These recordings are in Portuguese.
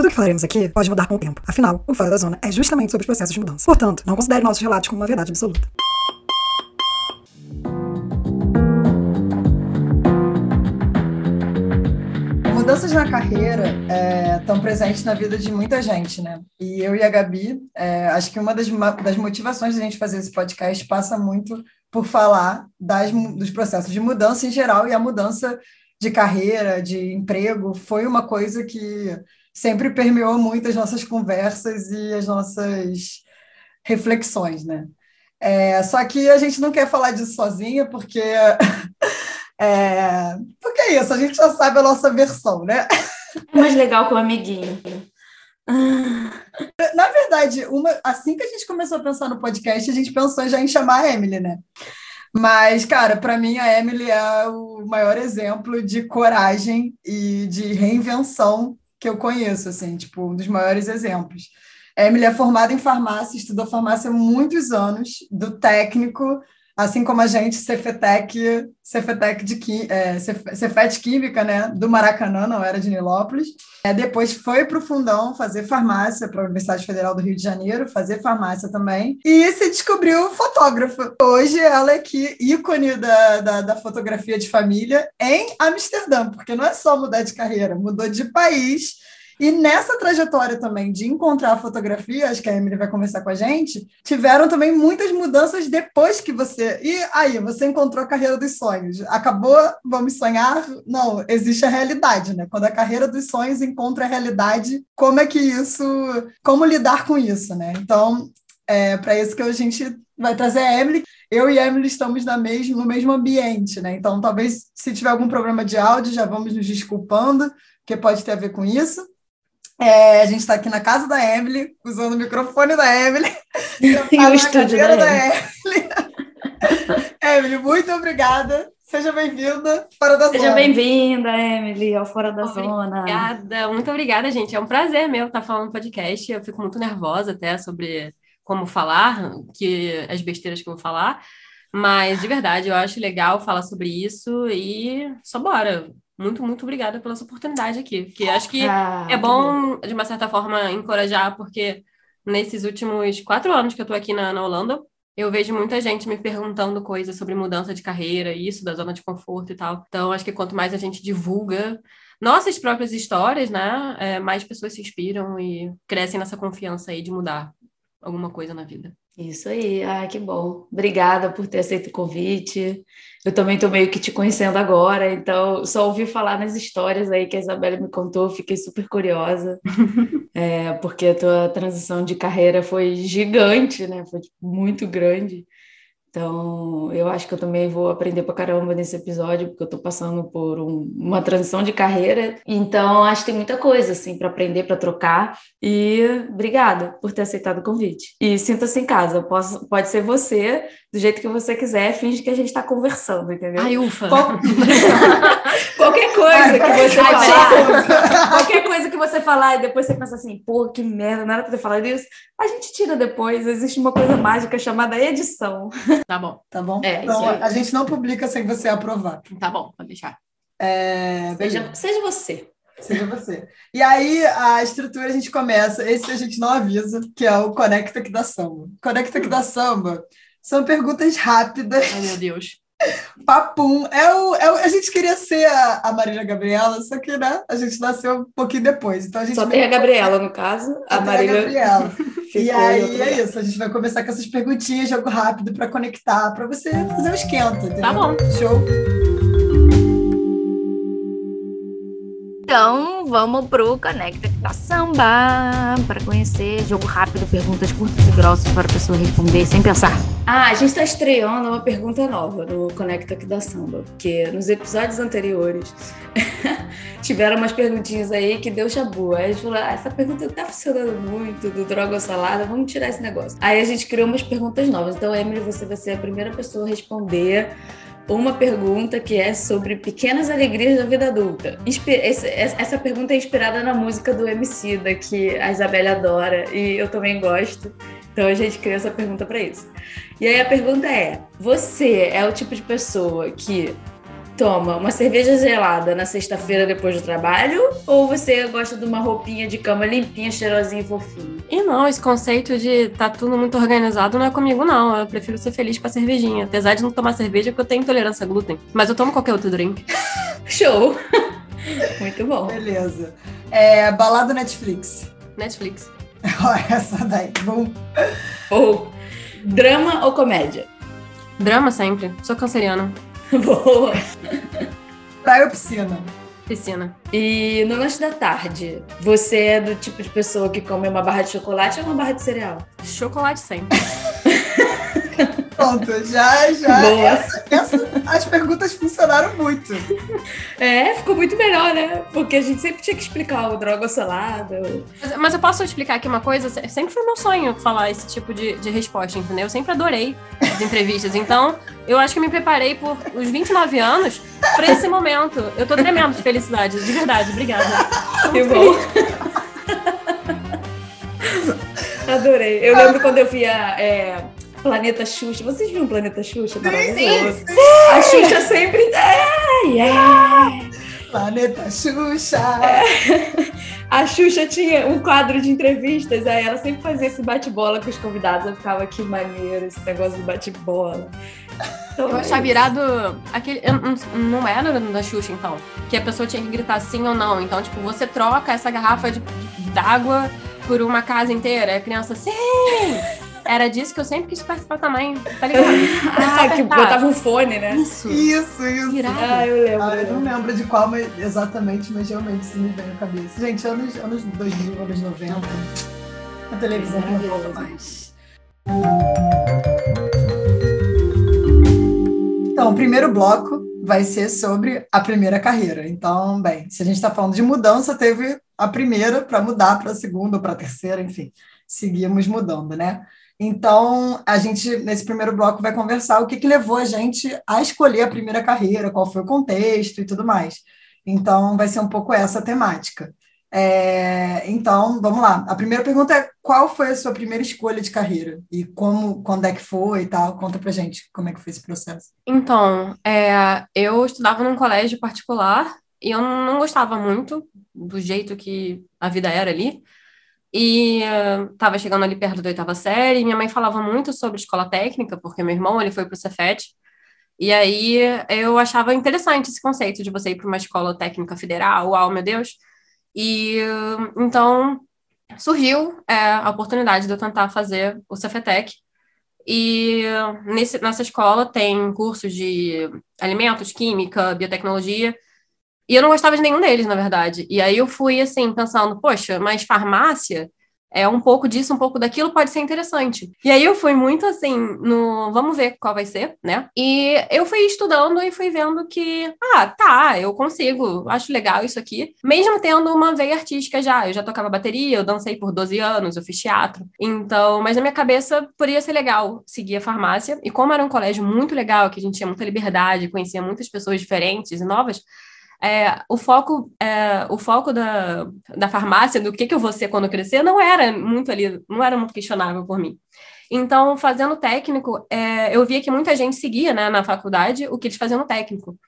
Tudo que falaremos aqui pode mudar com o tempo. Afinal, o Fora da Zona é justamente sobre os processos de mudança. Portanto, não considere nossos relatos como uma verdade absoluta. Mudanças na carreira estão é, presentes na vida de muita gente, né? E eu e a Gabi, é, acho que uma das, das motivações da gente fazer esse podcast passa muito por falar das, dos processos de mudança em geral e a mudança de carreira, de emprego, foi uma coisa que sempre permeou muito as nossas conversas e as nossas reflexões, né? É, só que a gente não quer falar disso sozinha, porque é, porque é isso, a gente já sabe a nossa versão, né? Mais legal com o amiguinho. Na verdade, uma, assim que a gente começou a pensar no podcast, a gente pensou já em chamar a Emily, né? Mas, cara, para mim a Emily é o maior exemplo de coragem e de reinvenção que eu conheço, assim, tipo, um dos maiores exemplos. A Emily é formada em farmácia, estudou farmácia há muitos anos, do técnico assim como a gente, Cefetec, Cefetec de é, Cefet Química, né, do Maracanã, não era de Nilópolis. É, depois foi para o Fundão fazer farmácia, para a Universidade Federal do Rio de Janeiro, fazer farmácia também, e se descobriu fotógrafa. Hoje ela é que ícone da, da, da fotografia de família em Amsterdã, porque não é só mudar de carreira, mudou de país e nessa trajetória também de encontrar a fotografia, acho que a Emily vai conversar com a gente, tiveram também muitas mudanças depois que você. E aí, você encontrou a carreira dos sonhos. Acabou, vamos sonhar? Não, existe a realidade, né? Quando a carreira dos sonhos encontra a realidade, como é que isso. Como lidar com isso, né? Então, é para isso que a gente vai trazer a Emily. Eu e a Emily estamos na mesmo, no mesmo ambiente, né? Então, talvez se tiver algum problema de áudio, já vamos nos desculpando, porque pode ter a ver com isso. É, a gente está aqui na casa da Emily, usando o microfone da Emily. e o estúdio da, da Emily. Emily, muito obrigada. Seja bem-vinda Fora da Seja Zona. Seja bem-vinda, Emily, ao Fora da obrigada. Zona. Obrigada, muito obrigada, gente. É um prazer meu estar falando no podcast. Eu fico muito nervosa até sobre como falar, que as besteiras que eu vou falar. Mas, de verdade, eu acho legal falar sobre isso e só bora muito, muito obrigada pela sua oportunidade aqui. Porque acho que ah, é bom, de uma certa forma, encorajar, porque nesses últimos quatro anos que eu estou aqui na, na Holanda, eu vejo muita gente me perguntando coisas sobre mudança de carreira, isso, da zona de conforto e tal. Então, acho que quanto mais a gente divulga nossas próprias histórias, né, é, mais pessoas se inspiram e crescem nessa confiança aí de mudar alguma coisa na vida. Isso aí, ah, que bom. Obrigada por ter aceito o convite. Eu também estou meio que te conhecendo agora, então só ouvi falar nas histórias aí que a Isabela me contou, fiquei super curiosa, é, porque a tua transição de carreira foi gigante, né? Foi tipo, muito grande. Então, eu acho que eu também vou aprender pra caramba nesse episódio, porque eu tô passando por um, uma transição de carreira. Então, acho que tem muita coisa, assim, para aprender, para trocar. E obrigada por ter aceitado o convite. E sinta-se em casa. Posso, pode ser você, do jeito que você quiser, finge que a gente tá conversando, entendeu? Ai, ufa! Qual... qualquer coisa que você falar. qualquer coisa que você falar e depois você pensa assim, pô, que merda, não era pra ter falado isso. A gente tira depois. Existe uma coisa mágica chamada edição. Tá bom. Tá bom? É, então, a gente não publica sem você aprovar. Tá bom, pode deixar. É, seja, seja você. Seja você. E aí, a estrutura a gente começa. Esse a gente não avisa, que é o Conecta que dá samba. Conecta que dá samba são perguntas rápidas. Ai, meu Deus. Papum. É o, é o, a gente queria ser a, a Marília Gabriela, só que né, a gente nasceu um pouquinho depois. Então a gente Só tem a Gabriela, no caso. A Marília. A Gabriela. e aí é lugar. isso. A gente vai começar com essas perguntinhas, jogo rápido para conectar, para você fazer um esquenta. Entendeu? Tá bom. Show. Então, vamos pro Conecta que tá samba para conhecer jogo rápido, perguntas curtas e grossas para a pessoa responder sem pensar. Ah, a gente está estreando uma pergunta nova no Conecta aqui da Samba, porque nos episódios anteriores tiveram umas perguntinhas aí que deu chabu. Aí a gente falou, ah, essa pergunta tá funcionando muito, do droga ou salada, vamos tirar esse negócio. Aí a gente criou umas perguntas novas. Então, Emily, você vai ser a primeira pessoa a responder uma pergunta que é sobre pequenas alegrias da vida adulta. Essa pergunta é inspirada na música do MC, da que a Isabelle adora e eu também gosto. Então a gente criou essa pergunta para isso. E aí a pergunta é: você é o tipo de pessoa que toma uma cerveja gelada na sexta-feira depois do trabalho? Ou você gosta de uma roupinha de cama limpinha, cheirosinha e fofinha? E não, esse conceito de tá tudo muito organizado não é comigo, não. Eu prefiro ser feliz com a cervejinha. Apesar de não tomar cerveja, porque eu tenho intolerância a glúten. Mas eu tomo qualquer outro drink. Show! Muito bom. Beleza. É, balada Netflix. Netflix. Olha essa daí. Bom, Ou drama ou comédia? Drama sempre. Sou canceriana. Boa! praia ou piscina? Piscina. E no lanche da tarde, você é do tipo de pessoa que come uma barra de chocolate ou uma barra de cereal? Chocolate sempre. Pronto, já, já. Essa, essa- as perguntas funcionaram muito. É, ficou muito melhor, né? Porque a gente sempre tinha que explicar o droga salada. ou- Mas, mas eu posso explicar aqui uma coisa? Se- Sempre foi meu sonho falar esse tipo de, de resposta, entendeu? Eu sempre adorei as entrevistas. Então, eu acho que eu me preparei por os 29 anos para esse momento. Eu tô tremendo de felicidade, de verdade. Obrigada. Que bom. Adorei. Eu lembro quando eu via é, Planeta Xuxa. Vocês viram Planeta Xuxa? Maravilhoso. A Xuxa sempre. É, yeah. Planeta Xuxa. A Xuxa tinha um quadro de entrevistas, aí ela sempre fazia esse bate-bola com os convidados. Eu ficava que maneiro esse negócio de bate-bola. Então, Eu é achava isso. irado aquele. não- era da Xuxa, então. Que a pessoa tinha que gritar sim ou não. Então, tipo, você troca essa garrafa de- d'água por uma casa inteira. E a criança, sim! Era disso que eu sempre quis participar também, tá ligado? Ah, que botava um fone, né? Isso. Isso, isso. Irado. Ah, eu lembro. Ah, eu não lembro. lembro de qual mas, exatamente, mas realmente isso me veio à cabeça. Gente, anos, anos 2000, anos 90, a televisão não volta mais. Então, o primeiro bloco vai ser sobre a primeira carreira. Então, bem, se a gente está falando de mudança, teve a primeira para mudar para a segunda ou para a terceira, enfim, seguimos mudando, né? Então, a gente, nesse primeiro bloco, vai conversar o que, que levou a gente a escolher a primeira carreira, qual foi o contexto e tudo mais. Então, vai ser um pouco essa a temática. É, então, vamos lá. A primeira pergunta é: qual foi a sua primeira escolha de carreira? E como, quando é que foi e tal? Conta pra gente como é que foi esse processo. Então, é, eu estudava num colégio particular e eu não gostava muito do jeito que a vida era ali. E estava chegando ali perto da oitava série, minha mãe falava muito sobre escola técnica, porque meu irmão ele foi para o Cefet. E aí eu achava interessante esse conceito de você ir para uma escola técnica federal, uau, meu Deus. E então surgiu é, a oportunidade de eu tentar fazer o Cefetec. E nesse, nessa escola tem cursos de alimentos, química, biotecnologia. E eu não gostava de nenhum deles, na verdade. E aí eu fui assim, pensando, poxa, mas farmácia é um pouco disso, um pouco daquilo, pode ser interessante. E aí eu fui muito assim, no vamos ver qual vai ser, né? E eu fui estudando e fui vendo que, ah, tá, eu consigo, acho legal isso aqui. Mesmo tendo uma veia artística já, eu já tocava bateria, eu dancei por 12 anos, eu fiz teatro. Então, mas na minha cabeça poderia ser legal seguir a farmácia. E como era um colégio muito legal, que a gente tinha muita liberdade, conhecia muitas pessoas diferentes e novas, é, o foco, é, o foco da, da farmácia, do que, que eu vou ser quando eu crescer, não era muito ali, não era muito questionável por mim. Então, fazendo técnico, é, eu via que muita gente seguia né, na faculdade o que eles faziam no técnico.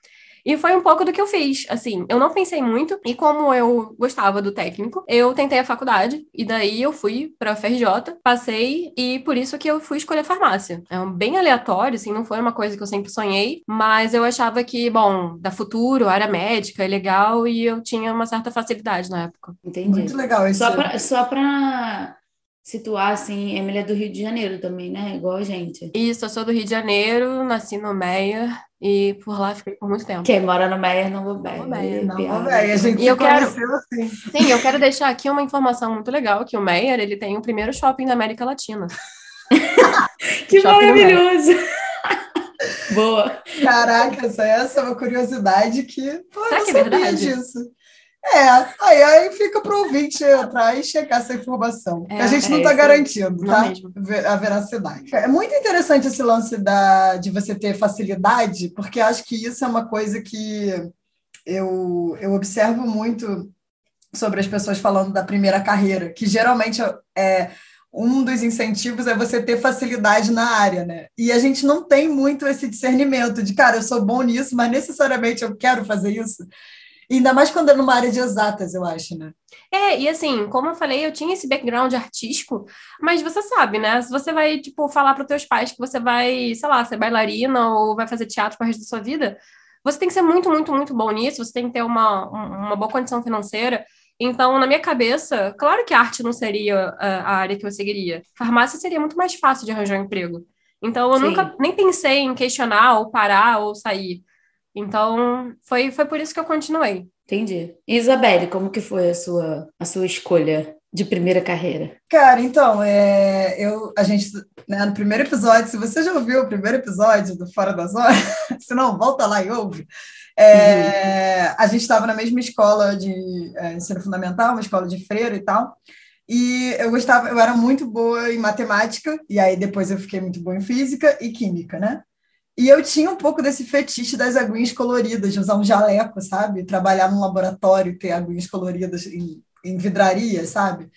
E foi um pouco do que eu fiz, assim, eu não pensei muito, e como eu gostava do técnico, eu tentei a faculdade, e daí eu fui pra FRJ, passei, e por isso que eu fui escolher farmácia. É um bem aleatório, assim, não foi uma coisa que eu sempre sonhei, mas eu achava que, bom, da futuro, área médica é legal, e eu tinha uma certa facilidade na época. Entendi. Muito legal isso. Só pra, só pra situar, assim, Emily é do Rio de Janeiro também, né? Igual a gente. Isso, eu sou do Rio de Janeiro, nasci no Meia, e por lá fiquei por muito tempo. Quem mora no Meyer não vou bem. Não vou Não, velho, a gente E eu se quero- assim. Sim, eu quero deixar aqui uma informação muito legal, que o Meyer, ele tem o primeiro shopping da América Latina. Que maravilhoso! Boa. Caraca, essa, é uma curiosidade que pô, Será eu que é não sabia verdade? disso. É, aí, aí fica para o ouvinte entrar e checar essa informação. É, que a gente não é está isso. garantindo, tá? mesmo. A veracidade. É muito interessante esse lance da, de você ter facilidade, porque acho que isso é uma coisa que eu, eu observo muito sobre as pessoas falando da primeira carreira, que geralmente é um dos incentivos é você ter facilidade na área, né? E a gente não tem muito esse discernimento de, cara, eu sou bom nisso, mas necessariamente eu quero fazer isso. Ainda mais quando é numa área de exatas, eu acho, né? É, e assim, como eu falei, eu tinha esse background artístico, mas você sabe, né? Se você vai, tipo, falar para os teus pais que você vai, sei lá, ser bailarina ou vai fazer teatro para resto da sua vida, você tem que ser muito, muito, muito bom nisso, você tem que ter uma, um- uma boa condição financeira. Então, na minha cabeça, claro que arte não seria a, a área que eu seguiria. Farmácia seria muito mais fácil de arranjar um emprego. Então, eu Sim. nunca nem pensei em questionar ou parar ou sair. Então, foi, foi por isso que eu continuei. Entendi. Isabelle, como que foi a sua, a sua escolha de primeira carreira? Cara, então, é, eu, a gente, né, no primeiro episódio, se você já ouviu o primeiro episódio do Fora da Zona, se não, volta lá e ouve. É, A gente estava na mesma escola de é, ensino fundamental, uma escola de freira e tal. E eu gostava, eu era muito boa em matemática, e aí depois eu fiquei muito boa em física e química, né? E eu tinha um pouco desse fetiche das aguinhas coloridas, de usar um jaleco, sabe? Trabalhar num laboratório, ter aguinhas coloridas em, em vidraria, sabe?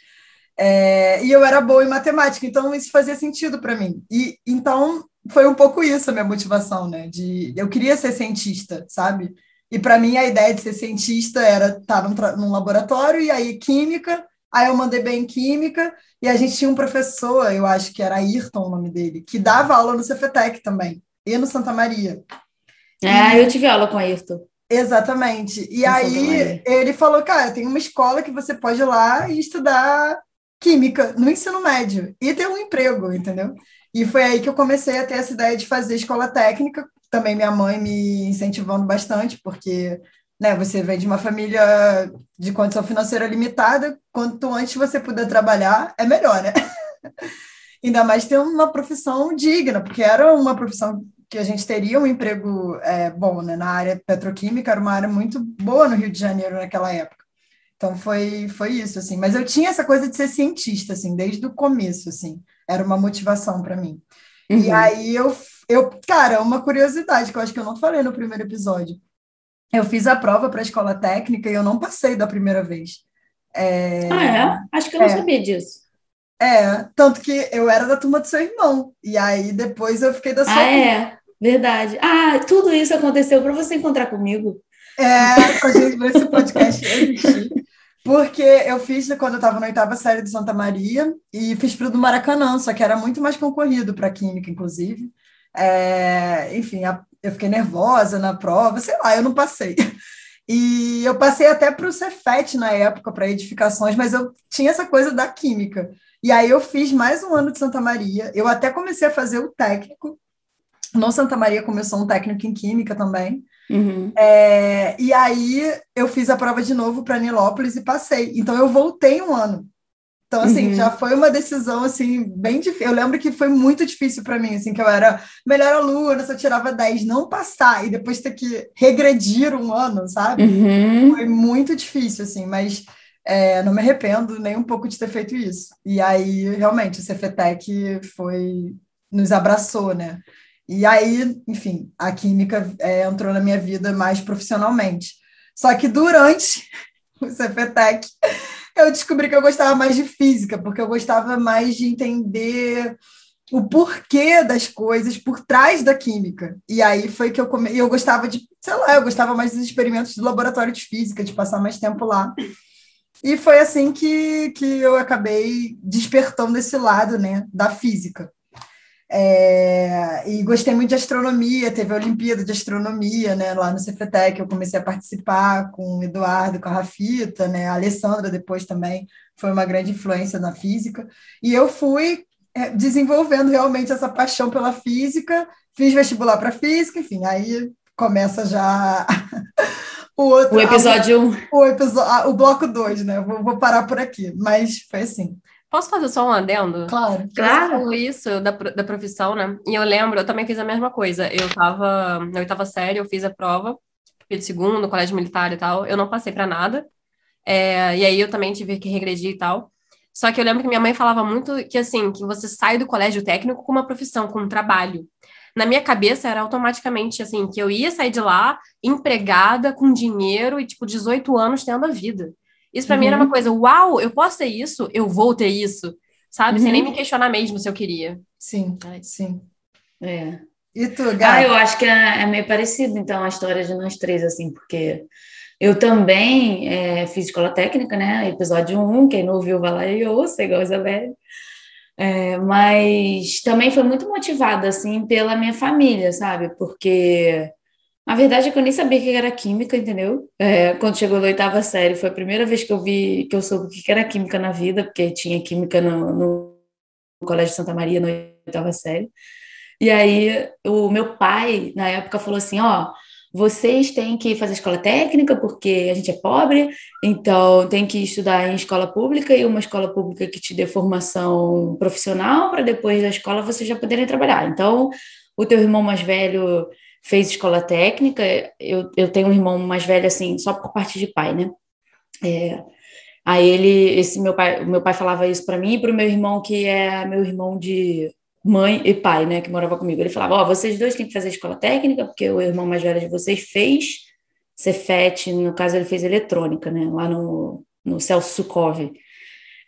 É, e eu era boa em matemática, então isso fazia sentido para mim. E então foi um pouco isso a minha motivação, né? De eu queria ser cientista, sabe? E para mim a ideia de ser cientista era estar num, tra- num laboratório e aí química. Aí eu mandei bem em química e a gente tinha um professor, eu acho que era Ayrton o nome dele, que dava aula no Cefetec também e no Santa Maria. Ah, eu tive aula com a Ayrton. Exatamente. E Santa aí ele falou, cara, tem uma escola que você pode ir lá e estudar química no ensino médio e ter um emprego, entendeu? E foi aí que eu comecei a ter essa ideia de fazer escola técnica. Também minha mãe me incentivando bastante, porque né, você vem de uma família de condição financeira limitada. Quanto antes você puder trabalhar, é melhor, né? Ainda mais ter uma profissão digna, porque era uma profissão que a gente teria um emprego é, bom, né? Na área petroquímica era uma área muito boa no Rio de Janeiro naquela época. Então foi foi isso assim, mas eu tinha essa coisa de ser cientista assim, desde o começo assim. Era uma motivação para mim. E Uhum. aí eu eu, cara, uma curiosidade que eu acho que eu não falei no primeiro episódio. Eu fiz a prova para a escola técnica e eu não passei da primeira vez. É, Ah, é? Acho que eu não É. sabia disso. É, tanto que eu era da turma do seu irmão. E aí depois eu fiquei da sua Ah, é? Verdade. Ah, tudo isso aconteceu para você encontrar comigo. É, com a gente ver esse podcast existir. Porque eu fiz quando eu estava na oitava série de Santa Maria e fiz para o do Maracanã, só que era muito mais concorrido para Química, inclusive. É, enfim, a- eu fiquei nervosa na prova, sei lá, eu não passei. E eu passei até para o Cefet na época, para edificações, mas eu tinha essa coisa da Química. E aí eu fiz mais um ano de Santa Maria, eu até comecei a fazer o técnico. No Santa Maria começou um técnico em Química também. Uhum. É, e aí eu fiz a prova de novo para Nilópolis e passei. Então eu voltei um ano. Então assim, Uhum. já foi uma decisão assim bem difícil. Eu lembro que foi muito difícil para mim, assim, que eu era melhor aluna, só tirava 10, não passar e depois ter que regredir um ano, sabe? Uhum. Foi muito difícil assim, mas é, não me arrependo nem um pouco de ter feito isso. E aí realmente o Cefetec foi nos abraçou, né? E aí, enfim, a química é, entrou na minha vida mais profissionalmente. Só que durante o Cefetec, eu descobri que eu gostava mais de física, porque eu gostava mais de entender o porquê das coisas por trás da química. E aí foi que eu come... eu gostava de, sei lá, eu gostava mais dos experimentos do laboratório de física, de passar mais tempo lá. E foi assim que, que eu acabei despertando esse lado né, da física. É, e gostei muito de astronomia, teve a Olimpíada de Astronomia né, lá no Cefetec, eu comecei a participar com o Eduardo, com a Rafita, né, a Alessandra depois também foi uma grande influência na física, e eu fui é, desenvolvendo realmente essa paixão pela física, fiz vestibular para física, enfim, aí começa já o outro. O episódio 1. Um. O, episódio, o bloco 2, né? Vou, vou, parar por aqui, mas foi assim. Posso fazer só um adendo? Claro. Claro. Você falou isso da, da profissão, né? E eu lembro, eu também fiz a mesma coisa. Eu estava na oitava série, eu fiz a prova, de segundo, colégio militar e tal. Eu não passei para nada. É, e aí eu também tive que regredir e tal. Só que eu lembro que minha mãe falava muito que, assim, que você sai do colégio técnico com uma profissão, com um trabalho na minha cabeça era automaticamente assim, que eu ia sair de lá empregada, com dinheiro e, tipo, 18 anos tendo a vida. Isso para uhum. mim era uma uhum. coisa, uau, eu posso ter isso, eu vou ter isso, sabe? Uhum. Sem nem me questionar mesmo se eu queria. Sim, sim. É. E tu, Gabi? Ah, eu acho que é, é, meio parecido, então, a história de nós três, assim, porque eu também é, fiz escola técnica, né? Episódio 1, quem não ouviu, vai lá e ouça, igual a Isabel. É, mas também foi muito motivada, assim, pela minha família, sabe? Porque a verdade é que eu nem sabia que era química, entendeu? É, quando chegou na oitava série, foi a primeira vez que eu vi, que eu soube o que era química na vida, porque tinha química no, no Colégio Santa Maria, na oitava série. E aí, o meu pai, na época, falou assim: ó vocês têm que fazer escola técnica porque a gente é pobre, então tem que estudar em escola pública e uma escola pública que te dê formação profissional para depois da escola vocês já poderem trabalhar. Então, o teu irmão mais velho fez escola técnica, eu, eu tenho um irmão mais velho assim, só por parte de pai, né? É, aí ele, esse meu pai, meu pai falava isso para mim e para o meu irmão que é meu irmão de mãe e pai, né, que morava comigo. Ele falava: Ó, oh, vocês dois têm que fazer escola técnica, porque o irmão mais velho de vocês fez Cefet, no caso ele fez eletrônica, né, lá no, no Celso Sukov.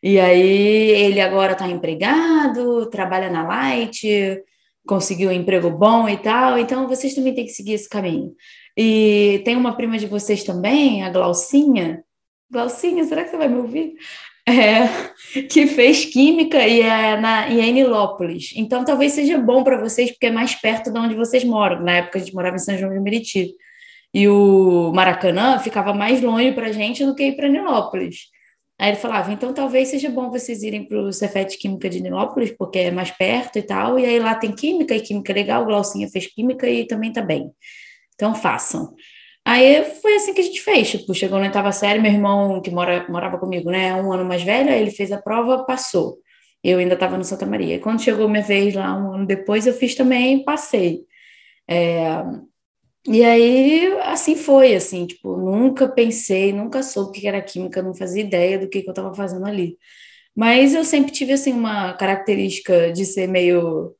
E aí ele agora está empregado, trabalha na Light, conseguiu um emprego bom e tal, então vocês também têm que seguir esse caminho. E tem uma prima de vocês também, a Glaucinha. Glaucinha, será que você vai me ouvir? É, que fez química e é, na, em Nilópolis. Então, talvez seja bom para vocês, porque é mais perto de onde vocês moram. Na época, a gente morava em São João de Meriti. E o Maracanã ficava mais longe para a gente do que ir para Nilópolis. Aí ele falava, então talvez seja bom vocês irem para o Cefet Química de Nilópolis, porque é mais perto e tal, e aí lá tem química, e química é legal, Glaucinha fez química e também tá bem. Então façam. Aí foi assim que a gente fez, tipo, chegou na oitava série, meu irmão, que mora, morava comigo, né, um ano mais velho, ele fez a prova, passou. Eu ainda estava no Santa Maria. E quando chegou minha vez lá, um ano depois, eu fiz também, passei. É, e aí, assim foi, assim, tipo, nunca pensei, nunca soube o que era química, não fazia ideia do que, que eu estava fazendo ali. Mas eu sempre tive, assim, uma característica de ser meio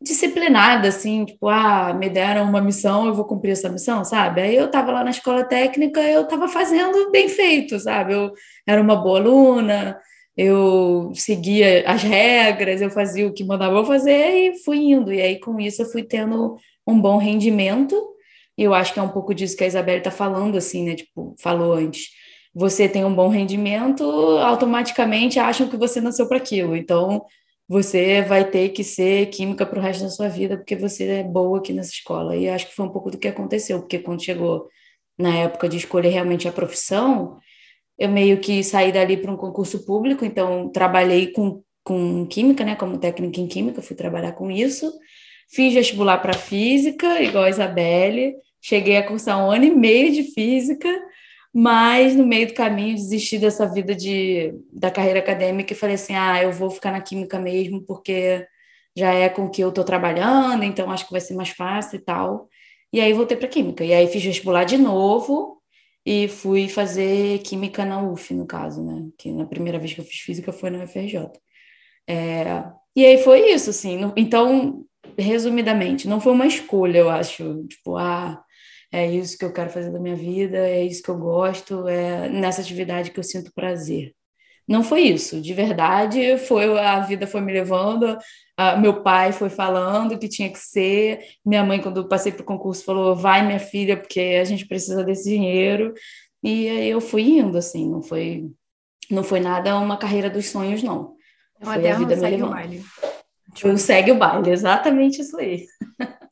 disciplinada, assim, tipo, ah, me deram uma missão, eu vou cumprir essa missão, sabe? Aí eu estava lá na escola técnica, eu estava fazendo bem feito, sabe? Eu era uma boa aluna, eu seguia as regras, eu fazia o que mandava eu fazer e fui indo. E aí, com isso, eu fui tendo um bom rendimento. E eu acho que é um pouco disso que a Isabelle está falando, assim, né? Tipo, falou antes. Você tem um bom rendimento, automaticamente acham que você nasceu para aquilo. Então, você vai ter que ser química para o resto da sua vida, porque você é boa aqui nessa escola. E acho que foi um pouco do que aconteceu, porque quando chegou na época de escolher realmente a profissão, eu meio que saí dali para um concurso público, então trabalhei com, com química, né, como técnica em química, fui trabalhar com isso. Fiz vestibular para física, igual a Isabelle, cheguei a cursar um ano e meio de física, mas no meio do caminho desisti dessa vida de, da carreira acadêmica e falei assim: ah, eu vou ficar na química mesmo, porque já é com que eu estou trabalhando, então acho que vai ser mais fácil e tal. E aí voltei para química. E aí fiz vestibular de novo e fui fazer química na UF, no caso, né? Que na primeira vez que eu fiz física foi na UFRJ. É... E aí foi isso, assim. Então, resumidamente, não foi uma escolha, eu acho. Tipo, ah é isso que eu quero fazer da minha vida, é isso que eu gosto, é nessa atividade que eu sinto prazer. não foi isso. De verdade, foi a vida foi me levando. A, meu pai foi falando que tinha que ser. Minha mãe, quando eu passei para o concurso, falou: vai, minha filha, porque a gente precisa desse dinheiro. E aí eu fui indo, assim, não foi, não foi nada uma carreira dos sonhos, não. Foi a vida me levando. O baile. Tipo, segue o baile, exatamente isso aí.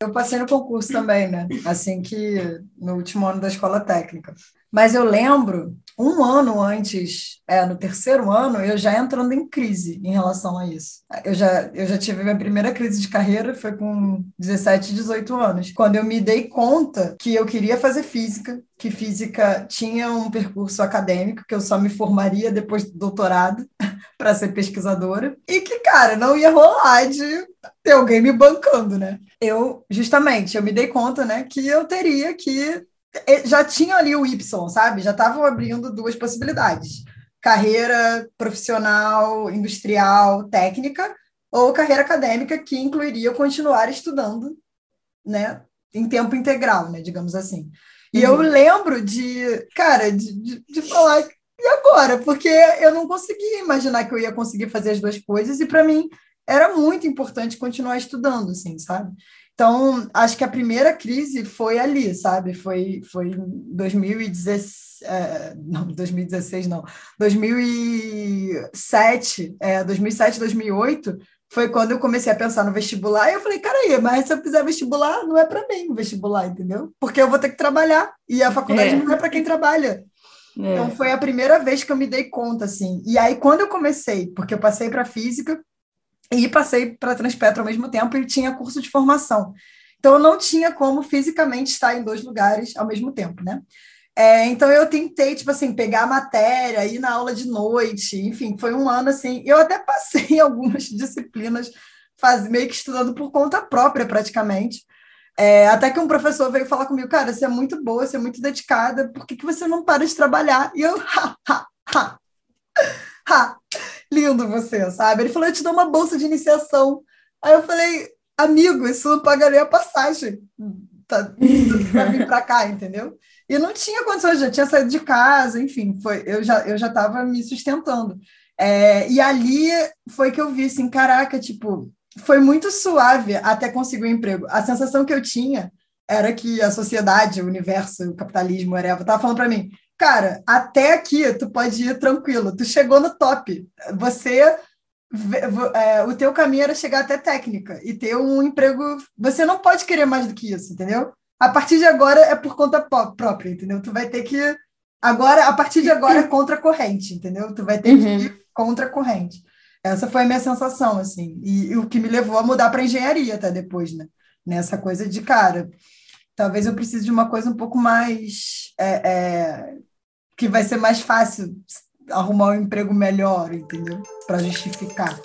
Eu passei no concurso também, né? Assim que no último ano da escola técnica. Mas eu lembro, um ano antes, é, no terceiro ano, eu já entrando em crise em relação a isso. Eu já, eu já tive minha primeira crise de carreira, foi com 17, 18 anos, quando eu me dei conta que eu queria fazer física, que física tinha um percurso acadêmico, que eu só me formaria depois do doutorado para ser pesquisadora, e que, cara, não ia rolar de ter alguém me bancando, né? Eu, justamente, eu me dei conta, né, que eu teria que já tinha ali o Y, sabe? Já estavam abrindo duas possibilidades: carreira profissional, industrial, técnica, ou carreira acadêmica, que incluiria continuar estudando, né? Em tempo integral, né? Digamos assim. E uhum. eu lembro de, cara, de, de, de falar, e agora? Porque eu não conseguia imaginar que eu ia conseguir fazer as duas coisas, e para mim era muito importante continuar estudando, assim, sabe? Então, acho que a primeira crise foi ali, sabe? Foi, foi em 2016, é, não, 2016 não, 2007, é, 2007, 2008, foi quando eu comecei a pensar no vestibular, e eu falei, cara aí, mas se eu fizer vestibular, não é para mim o vestibular, entendeu? Porque eu vou ter que trabalhar, e a faculdade é. não é para quem trabalha. É. Então, foi a primeira vez que eu me dei conta, assim. E aí, quando eu comecei, porque eu passei para física, e passei para Transpetro ao mesmo tempo e tinha curso de formação. Então, eu não tinha como fisicamente estar em dois lugares ao mesmo tempo, né? É, então, eu tentei, tipo assim, pegar a matéria, ir na aula de noite, enfim, foi um ano assim. Eu até passei algumas disciplinas, faz, meio que estudando por conta própria, praticamente. É, até que um professor veio falar comigo, cara, você é muito boa, você é muito dedicada, por que, que você não para de trabalhar? E eu, ha, ha, ha, ha lindo você, sabe? Ele falou, eu te dou uma bolsa de iniciação. Aí eu falei, amigo, isso eu pagaria a passagem tá, para vir para cá, entendeu? E não tinha condições, já tinha saído de casa, enfim, foi, eu já eu já estava me sustentando. É, e ali foi que eu vi assim, caraca, tipo, foi muito suave até conseguir um emprego. A sensação que eu tinha era que a sociedade, o universo, o capitalismo, whatever, estava falando para mim, cara, até aqui tu pode ir tranquilo, tu chegou no top. Você é, o teu caminho era chegar até técnica e ter um emprego. Você não pode querer mais do que isso, entendeu? A partir de agora é por conta própria, entendeu? Tu vai ter que. Agora, a partir de agora é contra a corrente, entendeu? Tu vai ter uhum. que ir contra a corrente. Essa foi a minha sensação, assim. E, e o que me levou a mudar para engenharia até depois, né? Nessa coisa de, cara, talvez eu precise de uma coisa um pouco mais é, é, que vai ser mais fácil arrumar um emprego melhor, entendeu? Para justificar.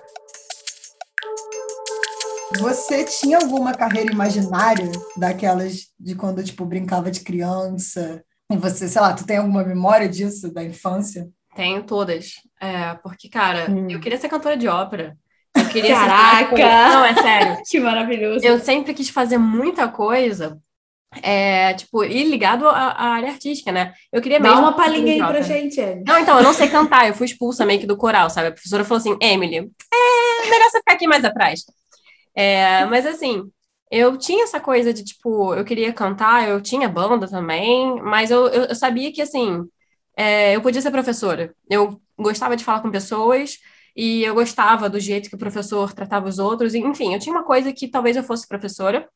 Você tinha alguma carreira imaginária daquelas de quando tipo brincava de criança? E você, sei lá, tu tem alguma memória disso da infância? Tenho todas. É, porque, cara, hum. eu queria ser cantora de ópera. Eu queria Caraca! Ser... Não, é sério. que maravilhoso. Eu sempre quis fazer muita coisa é, tipo, e ligado à, à, área artística, né? Eu queria Dá uma palhinha aí pra gente, Emily. Não, então, eu não sei cantar, eu fui expulsa meio que do coral, sabe? A professora falou assim, Emily, é melhor você ficar aqui mais atrás. É, mas assim, eu tinha essa coisa de, tipo, eu queria cantar, eu tinha banda também, mas eu, eu, eu sabia que, assim, é, eu podia ser professora. Eu gostava de falar com pessoas e eu gostava do jeito que o professor tratava os outros, enfim, eu tinha uma coisa que talvez eu fosse professora,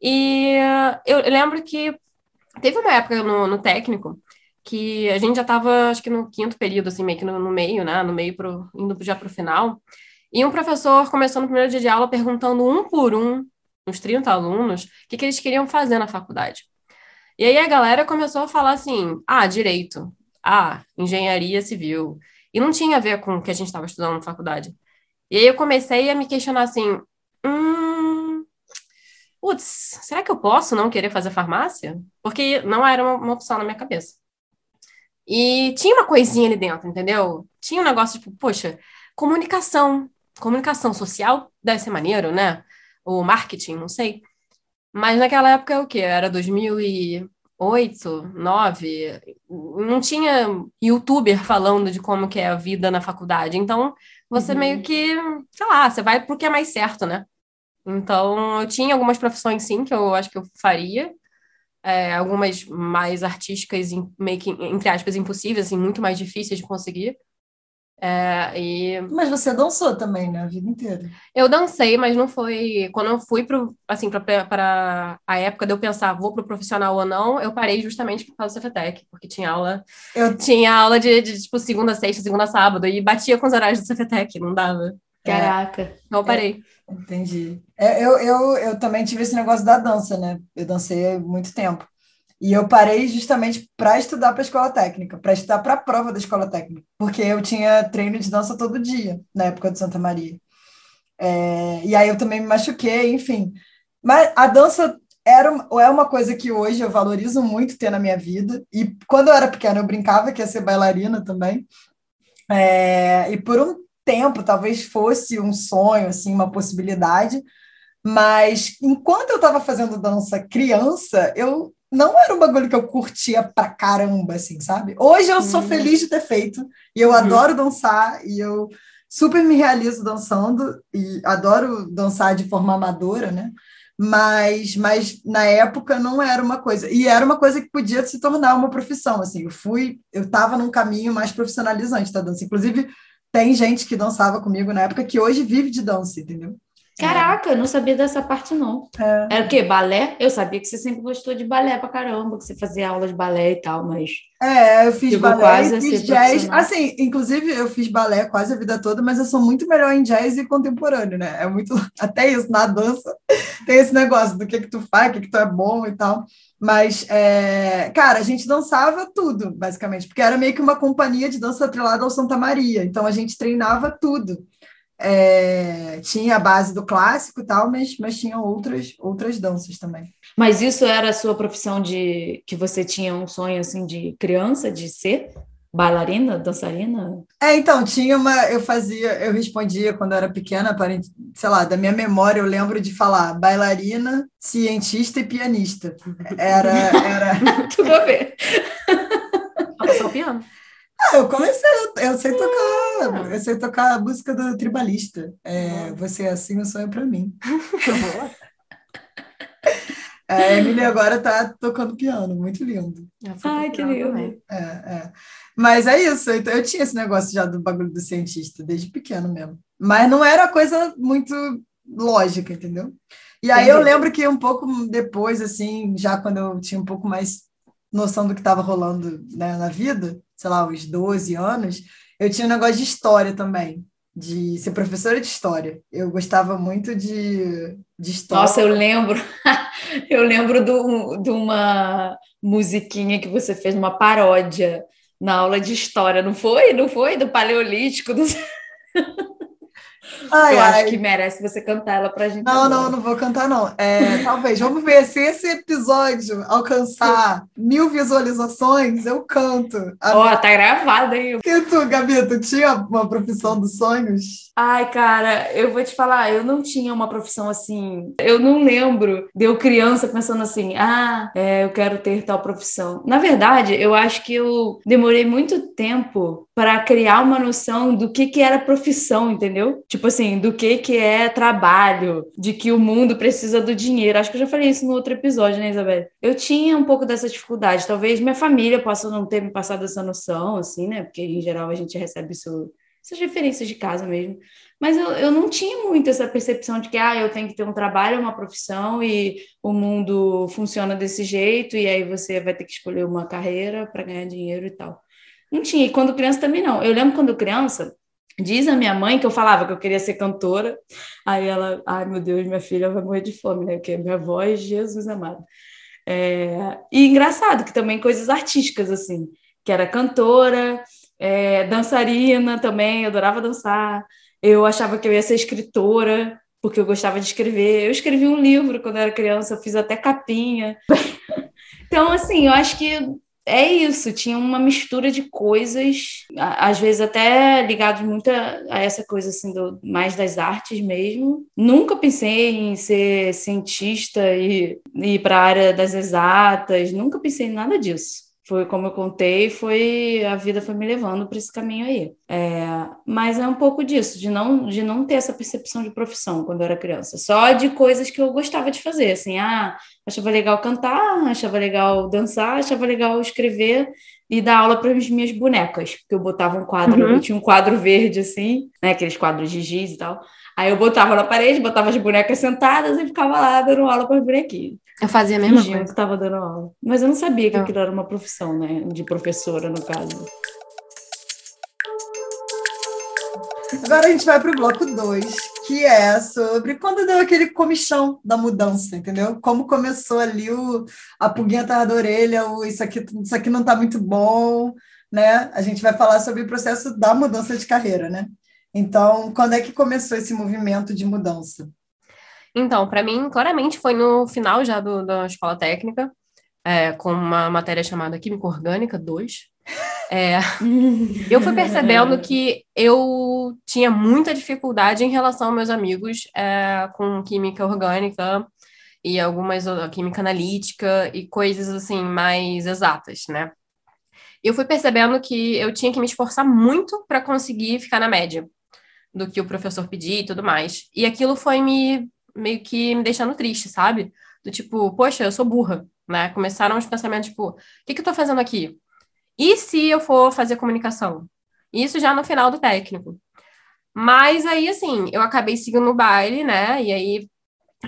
e eu lembro que teve uma época no, no técnico que a gente já estava, acho que no quinto período, assim, meio que no, no meio, né? No meio, pro, indo já para o final. E um professor começou no primeiro dia de aula perguntando um por um, uns 30 alunos, o que, que eles queriam fazer na faculdade. E aí a galera começou a falar assim: ah, direito, ah, engenharia civil. E não tinha a ver com o que a gente estava estudando na faculdade. E aí eu comecei a me questionar assim: hum, putz, será que eu posso não querer fazer farmácia? Porque não era uma, uma, opção na minha cabeça. E tinha uma coisinha ali dentro, entendeu? Tinha um negócio tipo, poxa, comunicação. Comunicação social deve ser maneiro, né? Ou marketing, não sei. Mas naquela época, o quê? Era 2000 e... oito, nove, não tinha youtuber falando de como que é a vida na faculdade. Então, você uhum. meio que, sei lá, você vai pro que é mais certo, né? Então, eu tinha algumas profissões, sim, que eu acho que eu faria. É, algumas mais artísticas, meio que, entre aspas, impossíveis, assim, muito mais difíceis de conseguir. É, e... Mas você dançou também, né? A vida inteira. Eu dancei, mas não foi. Quando eu fui pro, assim, para a época de eu pensar, vou pro profissional ou não, eu parei justamente por causa do Cefetec, porque tinha aula. Eu tinha aula de, de, tipo, segunda, sexta, segunda, sábado, e batia com os horários do Cefetec, não dava. Caraca. Então eu parei. É, entendi. É, eu, eu, eu também tive esse negócio da dança, né? Eu dancei muito tempo. E eu parei justamente para estudar para a escola técnica, para estudar para a prova da escola técnica, porque eu tinha treino de dança todo dia, na época de Santa Maria. É, e aí eu também me machuquei, enfim. Mas a dança era, é uma coisa que hoje eu valorizo muito ter na minha vida. E quando eu era pequena, eu brincava que ia ser bailarina também. É, e por um tempo, talvez fosse um sonho, assim, uma possibilidade. Mas enquanto eu estava fazendo dança criança, eu não era um bagulho que eu curtia pra caramba, assim, sabe? Hoje eu sou uhum. feliz de ter feito, e eu uhum. adoro dançar, e eu super me realizo dançando, e adoro dançar de forma amadora, né? Mas, mas na época não era uma coisa, e era uma coisa que podia se tornar uma profissão, assim, eu fui, eu estava num caminho mais profissionalizante da dança, inclusive tem gente que dançava comigo na época que hoje vive de dança, entendeu? Caraca, eu não sabia dessa parte, não. É. Era o quê? Balé? Eu sabia que você sempre gostou de balé pra caramba, que você fazia aula de balé e tal, mas. É, eu fiz balé, quase fiz jazz. Assim, inclusive, eu fiz balé quase a vida toda, mas eu sou muito melhor em jazz e contemporâneo, né? É muito. Até isso, na dança, tem esse negócio do que, que tu faz, o que, que tu é bom e tal. Mas, é... cara, a gente dançava tudo, basicamente, porque era meio que uma companhia de dança atrelada ao Santa Maria. Então, a gente treinava tudo. É, tinha a base do clássico e tal, mas, mas tinha outras, outras danças também. Mas isso era a sua profissão de que você tinha um sonho assim de criança de ser bailarina, dançarina? É, então, tinha uma, eu fazia, eu respondia quando eu era pequena, para, sei lá, da minha memória eu lembro de falar bailarina, cientista e pianista. Era era tudo a ver. Só o piano. Ah, eu comecei, eu sei tocar, eu sei tocar a música do tribalista. É, você é assim, o sonho para mim. A Emily agora tá tocando piano, muito lindo. Ai, que lindo. É, é. Mas é isso, então eu tinha esse negócio já do bagulho do cientista, desde pequeno mesmo. Mas não era coisa muito lógica, entendeu? E aí Entendi. eu lembro que um pouco depois, assim, já quando eu tinha um pouco mais noção do que estava rolando né, na vida, sei lá, uns 12 anos, eu tinha um negócio de história também, de ser professora de história. Eu gostava muito de, de história. Nossa, eu lembro, eu lembro de uma musiquinha que você fez, uma paródia na aula de história, não foi? Não foi? Do Paleolítico? Do... Ai, eu ai. acho que merece você cantar ela pra gente. Não, agora. não, não vou cantar, não. É, talvez. Vamos ver se esse episódio alcançar mil visualizações, eu canto. Ó, oh, tá gravado aí. E tu, Gabi, tu tinha uma profissão dos sonhos? Ai, cara, eu vou te falar, eu não tinha uma profissão assim. Eu não lembro de eu criança pensando assim, ah, é, eu quero ter tal profissão. Na verdade, eu acho que eu demorei muito tempo para criar uma noção do que, que era profissão, entendeu? Tipo assim, do que, que é trabalho, de que o mundo precisa do dinheiro. Acho que eu já falei isso no outro episódio, né, Isabel? Eu tinha um pouco dessa dificuldade. Talvez minha família possa não ter me passado essa noção, assim, né? Porque em geral a gente recebe isso essas referências de casa mesmo. Mas eu, eu não tinha muito essa percepção de que ah, eu tenho que ter um trabalho, uma profissão e o mundo funciona desse jeito, e aí você vai ter que escolher uma carreira para ganhar dinheiro e tal. Não tinha, e quando criança também não. Eu lembro quando criança, diz a minha mãe que eu falava que eu queria ser cantora, aí ela, ai meu Deus, minha filha vai morrer de fome, né? Porque minha voz, Jesus amado. É... E engraçado que também coisas artísticas, assim, que era cantora, é, dançarina também, eu adorava dançar. Eu achava que eu ia ser escritora, porque eu gostava de escrever. Eu escrevi um livro quando eu era criança, eu fiz até capinha. então, assim, eu acho que é isso, tinha uma mistura de coisas, às vezes até ligados muito a, a essa coisa assim do, mais das artes mesmo. Nunca pensei em ser cientista e, e ir para a área das exatas, nunca pensei em nada disso foi como eu contei, foi a vida foi me levando para esse caminho aí. É, mas é um pouco disso, de não de não ter essa percepção de profissão quando eu era criança, só de coisas que eu gostava de fazer, assim, ah, achava legal cantar, achava legal dançar, achava legal escrever e dar aula para as minhas bonecas, porque eu botava um quadro, uhum. eu tinha um quadro verde assim, né, aqueles quadros de giz e tal. Aí eu botava na parede, botava as bonecas sentadas e ficava lá dando aula para os bonequinhos. Eu fazia a mesma Fingiam coisa. que estava dando aula. Mas eu não sabia que aquilo era uma profissão, né? De professora, no caso. Agora a gente vai para o bloco 2, que é sobre quando deu aquele comichão da mudança, entendeu? Como começou ali o, a pulguinha atrás da orelha, o isso aqui, isso aqui não está muito bom, né? A gente vai falar sobre o processo da mudança de carreira, né? Então, quando é que começou esse movimento de mudança? Então, para mim, claramente foi no final já do, da escola técnica, é, com uma matéria chamada Química Orgânica 2. É, eu fui percebendo que eu tinha muita dificuldade em relação aos meus amigos é, com química orgânica e algumas química analítica e coisas assim mais exatas, né? Eu fui percebendo que eu tinha que me esforçar muito para conseguir ficar na média do que o professor pedia e tudo mais. E aquilo foi me meio que me deixando triste, sabe? Do tipo, poxa, eu sou burra, né? Começaram os pensamentos tipo, o que, que eu tô fazendo aqui? E se eu for fazer comunicação? Isso já no final do técnico. Mas aí, assim, eu acabei seguindo o baile, né? E aí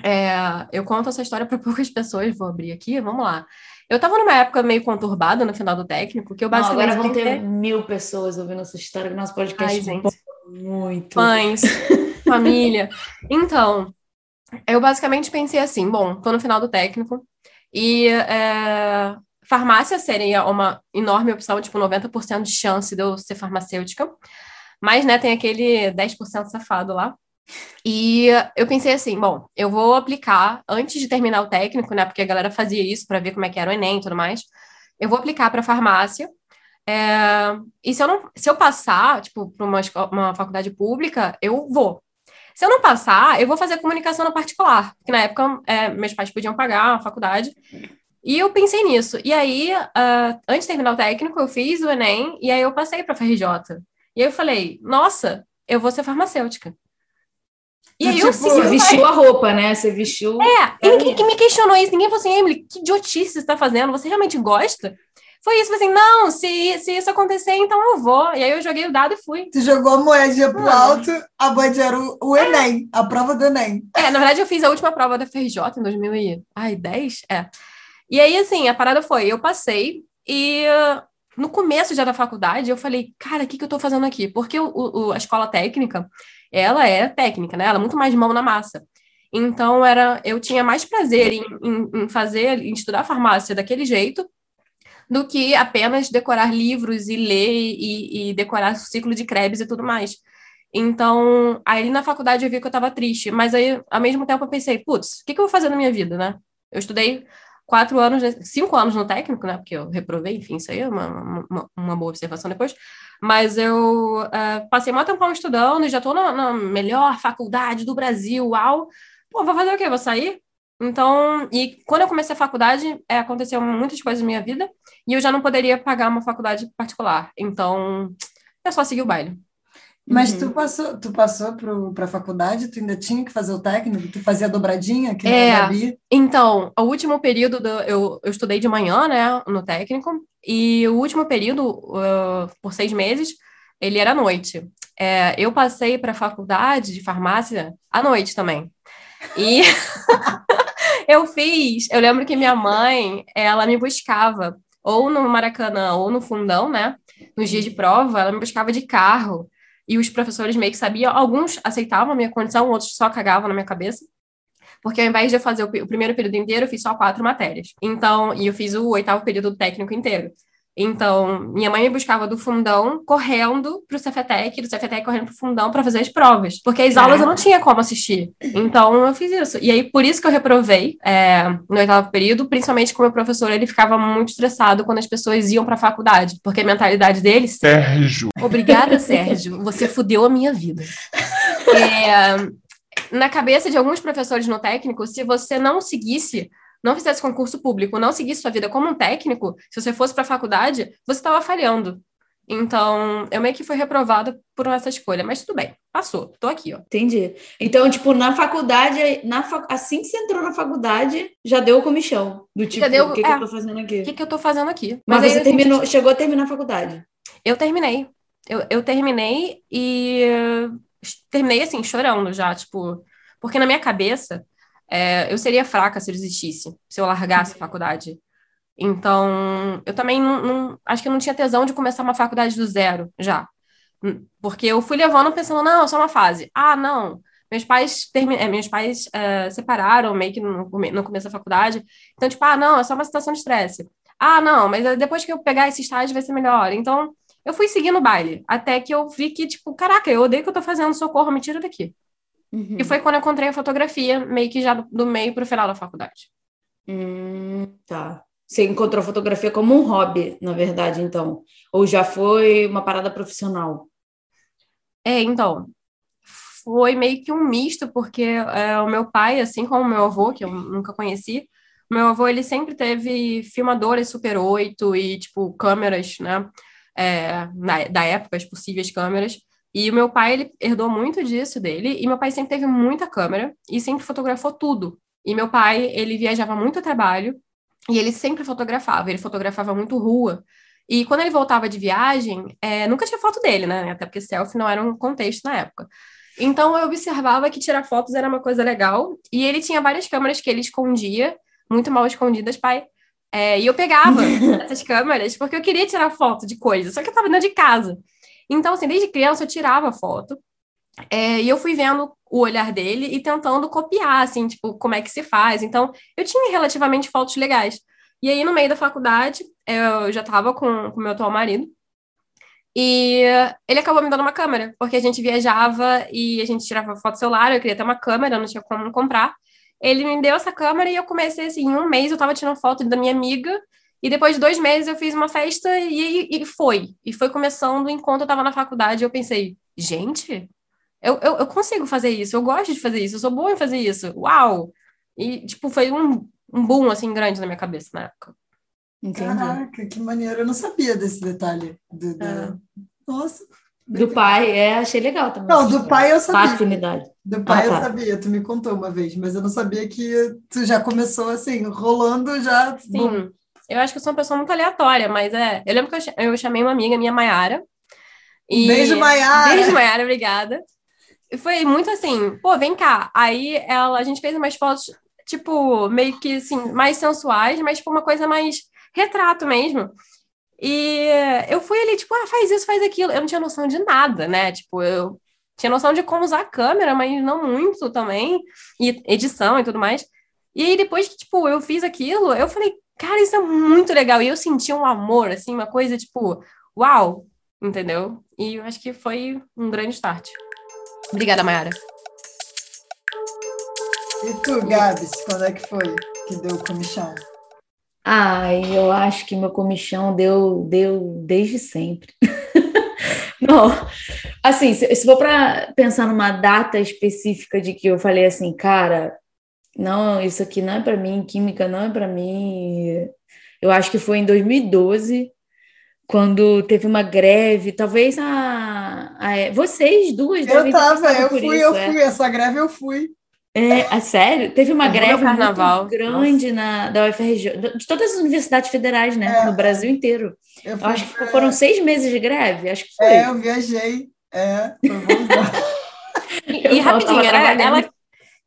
é, eu conto essa história para poucas pessoas, vou abrir aqui, vamos lá. Eu tava numa época meio conturbada no final do técnico, que eu basicamente. Não, agora vão ter mil pessoas ouvindo essa história, nosso podcast Ai, gente. muito. Mães, família. Então, eu basicamente pensei assim: bom, tô no final do técnico e é, farmácia seria uma enorme opção, tipo 90% de chance de eu ser farmacêutica, mas, né, tem aquele 10% safado lá. E eu pensei assim, bom, eu vou aplicar antes de terminar o técnico, né? Porque a galera fazia isso para ver como é que era o Enem e tudo mais. Eu vou aplicar para farmácia. É, e se eu não, se eu passar, tipo, para uma, uma faculdade pública, eu vou. Se eu não passar, eu vou fazer comunicação no particular, porque na época é, meus pais podiam pagar a faculdade. E eu pensei nisso. E aí, uh, antes de terminar o técnico, eu fiz o Enem e aí eu passei para a FRJ. E aí eu falei, nossa, eu vou ser farmacêutica. E aí tipo, eu Você vestiu a roupa, né? Você vestiu. É, e ninguém que me questionou isso. Ninguém falou assim, Emily, que idiotice você está fazendo? Você realmente gosta? Foi isso, assim, não, se, se isso acontecer, então eu vou. E aí eu joguei o dado e fui. Você jogou a moedinha pro alto, a moedinha era o, o Enem, a prova do Enem. É, na verdade eu fiz a última prova da FRJ em 2010, é. E aí, assim, a parada foi, eu passei e no começo já da faculdade eu falei, cara, o que, que eu tô fazendo aqui? Porque o, o, a escola técnica ela é técnica, né? Ela é muito mais mão na massa. Então, era, eu tinha mais prazer em, em, em fazer, em estudar farmácia daquele jeito, do que apenas decorar livros e ler e, e decorar o ciclo de Krebs e tudo mais. Então, aí na faculdade eu vi que eu estava triste, mas aí, ao mesmo tempo, eu pensei, putz, o que, que eu vou fazer na minha vida, né? Eu estudei quatro anos, cinco anos no técnico, né? Porque eu reprovei, enfim, isso aí é uma, uma, uma boa observação depois. Mas eu uh, passei muito tempo estudando já estou na, na, melhor faculdade do Brasil, uau! Pô, vou fazer o quê? Vou sair? Então, e quando eu comecei a faculdade, é, aconteceu muitas coisas na minha vida e eu já não poderia pagar uma faculdade particular. Então, eu só segui o baile. Mas uhum. tu passou, tu passou para a faculdade, tu ainda tinha que fazer o técnico, tu fazia dobradinha que é, Então, o último período do, eu, eu estudei de manhã, né, no técnico, e o último período, uh, por seis meses, ele era à noite. É, eu passei para a faculdade de farmácia à noite também. E eu fiz, eu lembro que minha mãe, ela me buscava ou no Maracanã ou no Fundão, né? Nos dias de prova, ela me buscava de carro e os professores meio que sabiam, alguns aceitavam a minha condição, outros só cagavam na minha cabeça. Porque ao invés de eu fazer o, primeiro período inteiro, eu fiz só quatro matérias. Então, e eu fiz o oitavo período técnico inteiro. Então, minha mãe me buscava do fundão correndo pro Cefetec, do Cefetec correndo pro fundão para fazer as provas. Porque as aulas eu não tinha como assistir. Então, eu fiz isso. E aí, por isso que eu reprovei é, no oitavo período, principalmente com o meu professor, ele ficava muito estressado quando as pessoas iam pra faculdade. Porque a mentalidade dele... Sérgio! Obrigada, Sérgio. Você fudeu a minha vida. É, na cabeça de alguns professores no técnico, se você não seguisse não fizesse concurso público, não seguisse sua vida como um técnico, se você fosse para a faculdade, você estava falhando. Então, eu meio que fui reprovada por essa escolha, mas tudo bem, passou, tô aqui, ó. Entendi. Então, tipo, na faculdade, na assim que você entrou na faculdade, já deu o comichão. Do tipo, Já deu- o que, que é. eu tô fazendo aqui? O que, que eu tô fazendo aqui? Mas, aí você terminou, chegou a terminar a faculdade. Eu terminei. Eu, eu terminei e terminei assim, chorando já, tipo, porque na minha cabeça é, eu seria fraca se eu desistisse, se eu largasse a faculdade. Então, eu também não, não- acho que eu não tinha tesão de começar uma faculdade do zero já. Hum, Porque eu fui levando pensando, não, é só uma fase. Ah, não. Meus pais, termi é, meus pais eh, separaram meio que no, no começo da faculdade. Então, tipo, ah, não, é só uma situação de estresse. Ah, não, mas depois que eu pegar esse estágio vai ser melhor. Então, eu fui seguindo o baile, até que eu vi que, tipo, caraca, eu odeio o que eu tô fazendo, socorro, me tira daqui. Uhum. E foi quando eu encontrei a fotografia, meio que já do, do meio pro final da faculdade. Hum, tá. Você encontrou fotografia como um hobby, na verdade, então. Ou já foi uma parada profissional? É, então, foi meio que um misto, porque é, o meu pai, assim como o meu avô, que eu nunca conheci, o meu avô, ele sempre teve filmadores Super 8 e, tipo, câmeras, né, é, na- da época, as possíveis câmeras, e o meu pai, ele herdou muito disso dele, e meu pai sempre teve muita câmera e sempre fotografou tudo. E meu pai, ele viajava muito a trabalho e ele sempre fotografava, ele fotografava muito rua. E quando ele voltava de viagem, é, nunca tinha foto dele, né? Até porque selfie não era um contexto na época. Então eu observava que tirar fotos era uma coisa legal. E ele tinha várias câmeras que ele escondia, muito mal escondidas, pai. É, e eu pegava essas câmeras porque eu queria tirar foto de coisas, só que eu tava dentro de casa. Então, assim, desde criança eu tirava foto. É, e eu fui vendo o olhar dele e tentando copiar, assim, tipo, como é que se faz. Então, eu tinha relativamente fotos legais. E aí, no meio da faculdade, eu já tava com o meu atual marido. E ele acabou me dando uma câmera, porque a gente viajava e a gente tirava foto celular, eu queria ter uma câmera, não tinha como comprar. Ele me deu essa câmera e eu comecei assim, em um mês eu tava tirando foto da minha amiga, e depois de dois meses eu fiz uma festa e, e foi. E foi começando enquanto eu tava na faculdade, eu pensei, gente, eu, eu, eu consigo fazer isso, eu gosto de fazer isso, eu sou boa em fazer isso, uau! E, tipo, foi um, um boom, assim, grande na minha cabeça na época. Entendi. Caraca, que maneiro. Eu não sabia desse detalhe. Do, do- É. Nossa. Do pai, é, achei legal também. Não, do pai eu sabia. afinidade. Do pai Ah, eu tá. sabia, tu me contou uma vez, mas eu não sabia que tu já começou assim, rolando já. Sim, eu acho que eu sou uma pessoa muito aleatória, mas é. Eu lembro que eu, cha- eu chamei uma amiga minha, Maiara. Um beijo, Maiara! Beijo, Maiara, obrigada. E foi muito assim, pô, vem cá. Aí ela, a gente fez umas fotos, tipo, meio que assim, mais sensuais, mas tipo, uma coisa mais retrato mesmo. E eu fui ali, tipo, ah, faz isso, faz aquilo. Eu não tinha noção de nada, né? Tipo, eu tinha noção de como usar a câmera, mas não muito também, e edição e tudo mais. E aí, depois que, tipo, eu fiz aquilo, eu falei, cara, isso é muito legal. E eu senti um amor, assim, uma coisa, tipo, uau, entendeu? E eu acho que foi um grande start. Obrigada, Mayara. E tu, Gabs, quando é que foi que deu o comichão? Ai, eu acho que meu comichão deu, deu desde sempre. Não, assim, se, se for para pensar numa data específica de que eu falei assim, cara, não, isso aqui não é para mim, química não é para mim. Eu acho que foi em 2012, quando teve uma greve, talvez a, a- vocês duas Eu devem ter tava, eu por fui, isso, eu é. fui, essa greve eu fui. É, a sério? Teve uma Eu greve carnaval. muito grande na, da UFRJ, de todas as universidades federais, né? É. no Brasil inteiro. Eu, Eu fui acho que foram seis meses de greve, acho que foi. É, eu viajei. É, foi bonzão. E, Eu e rapidinho, ela,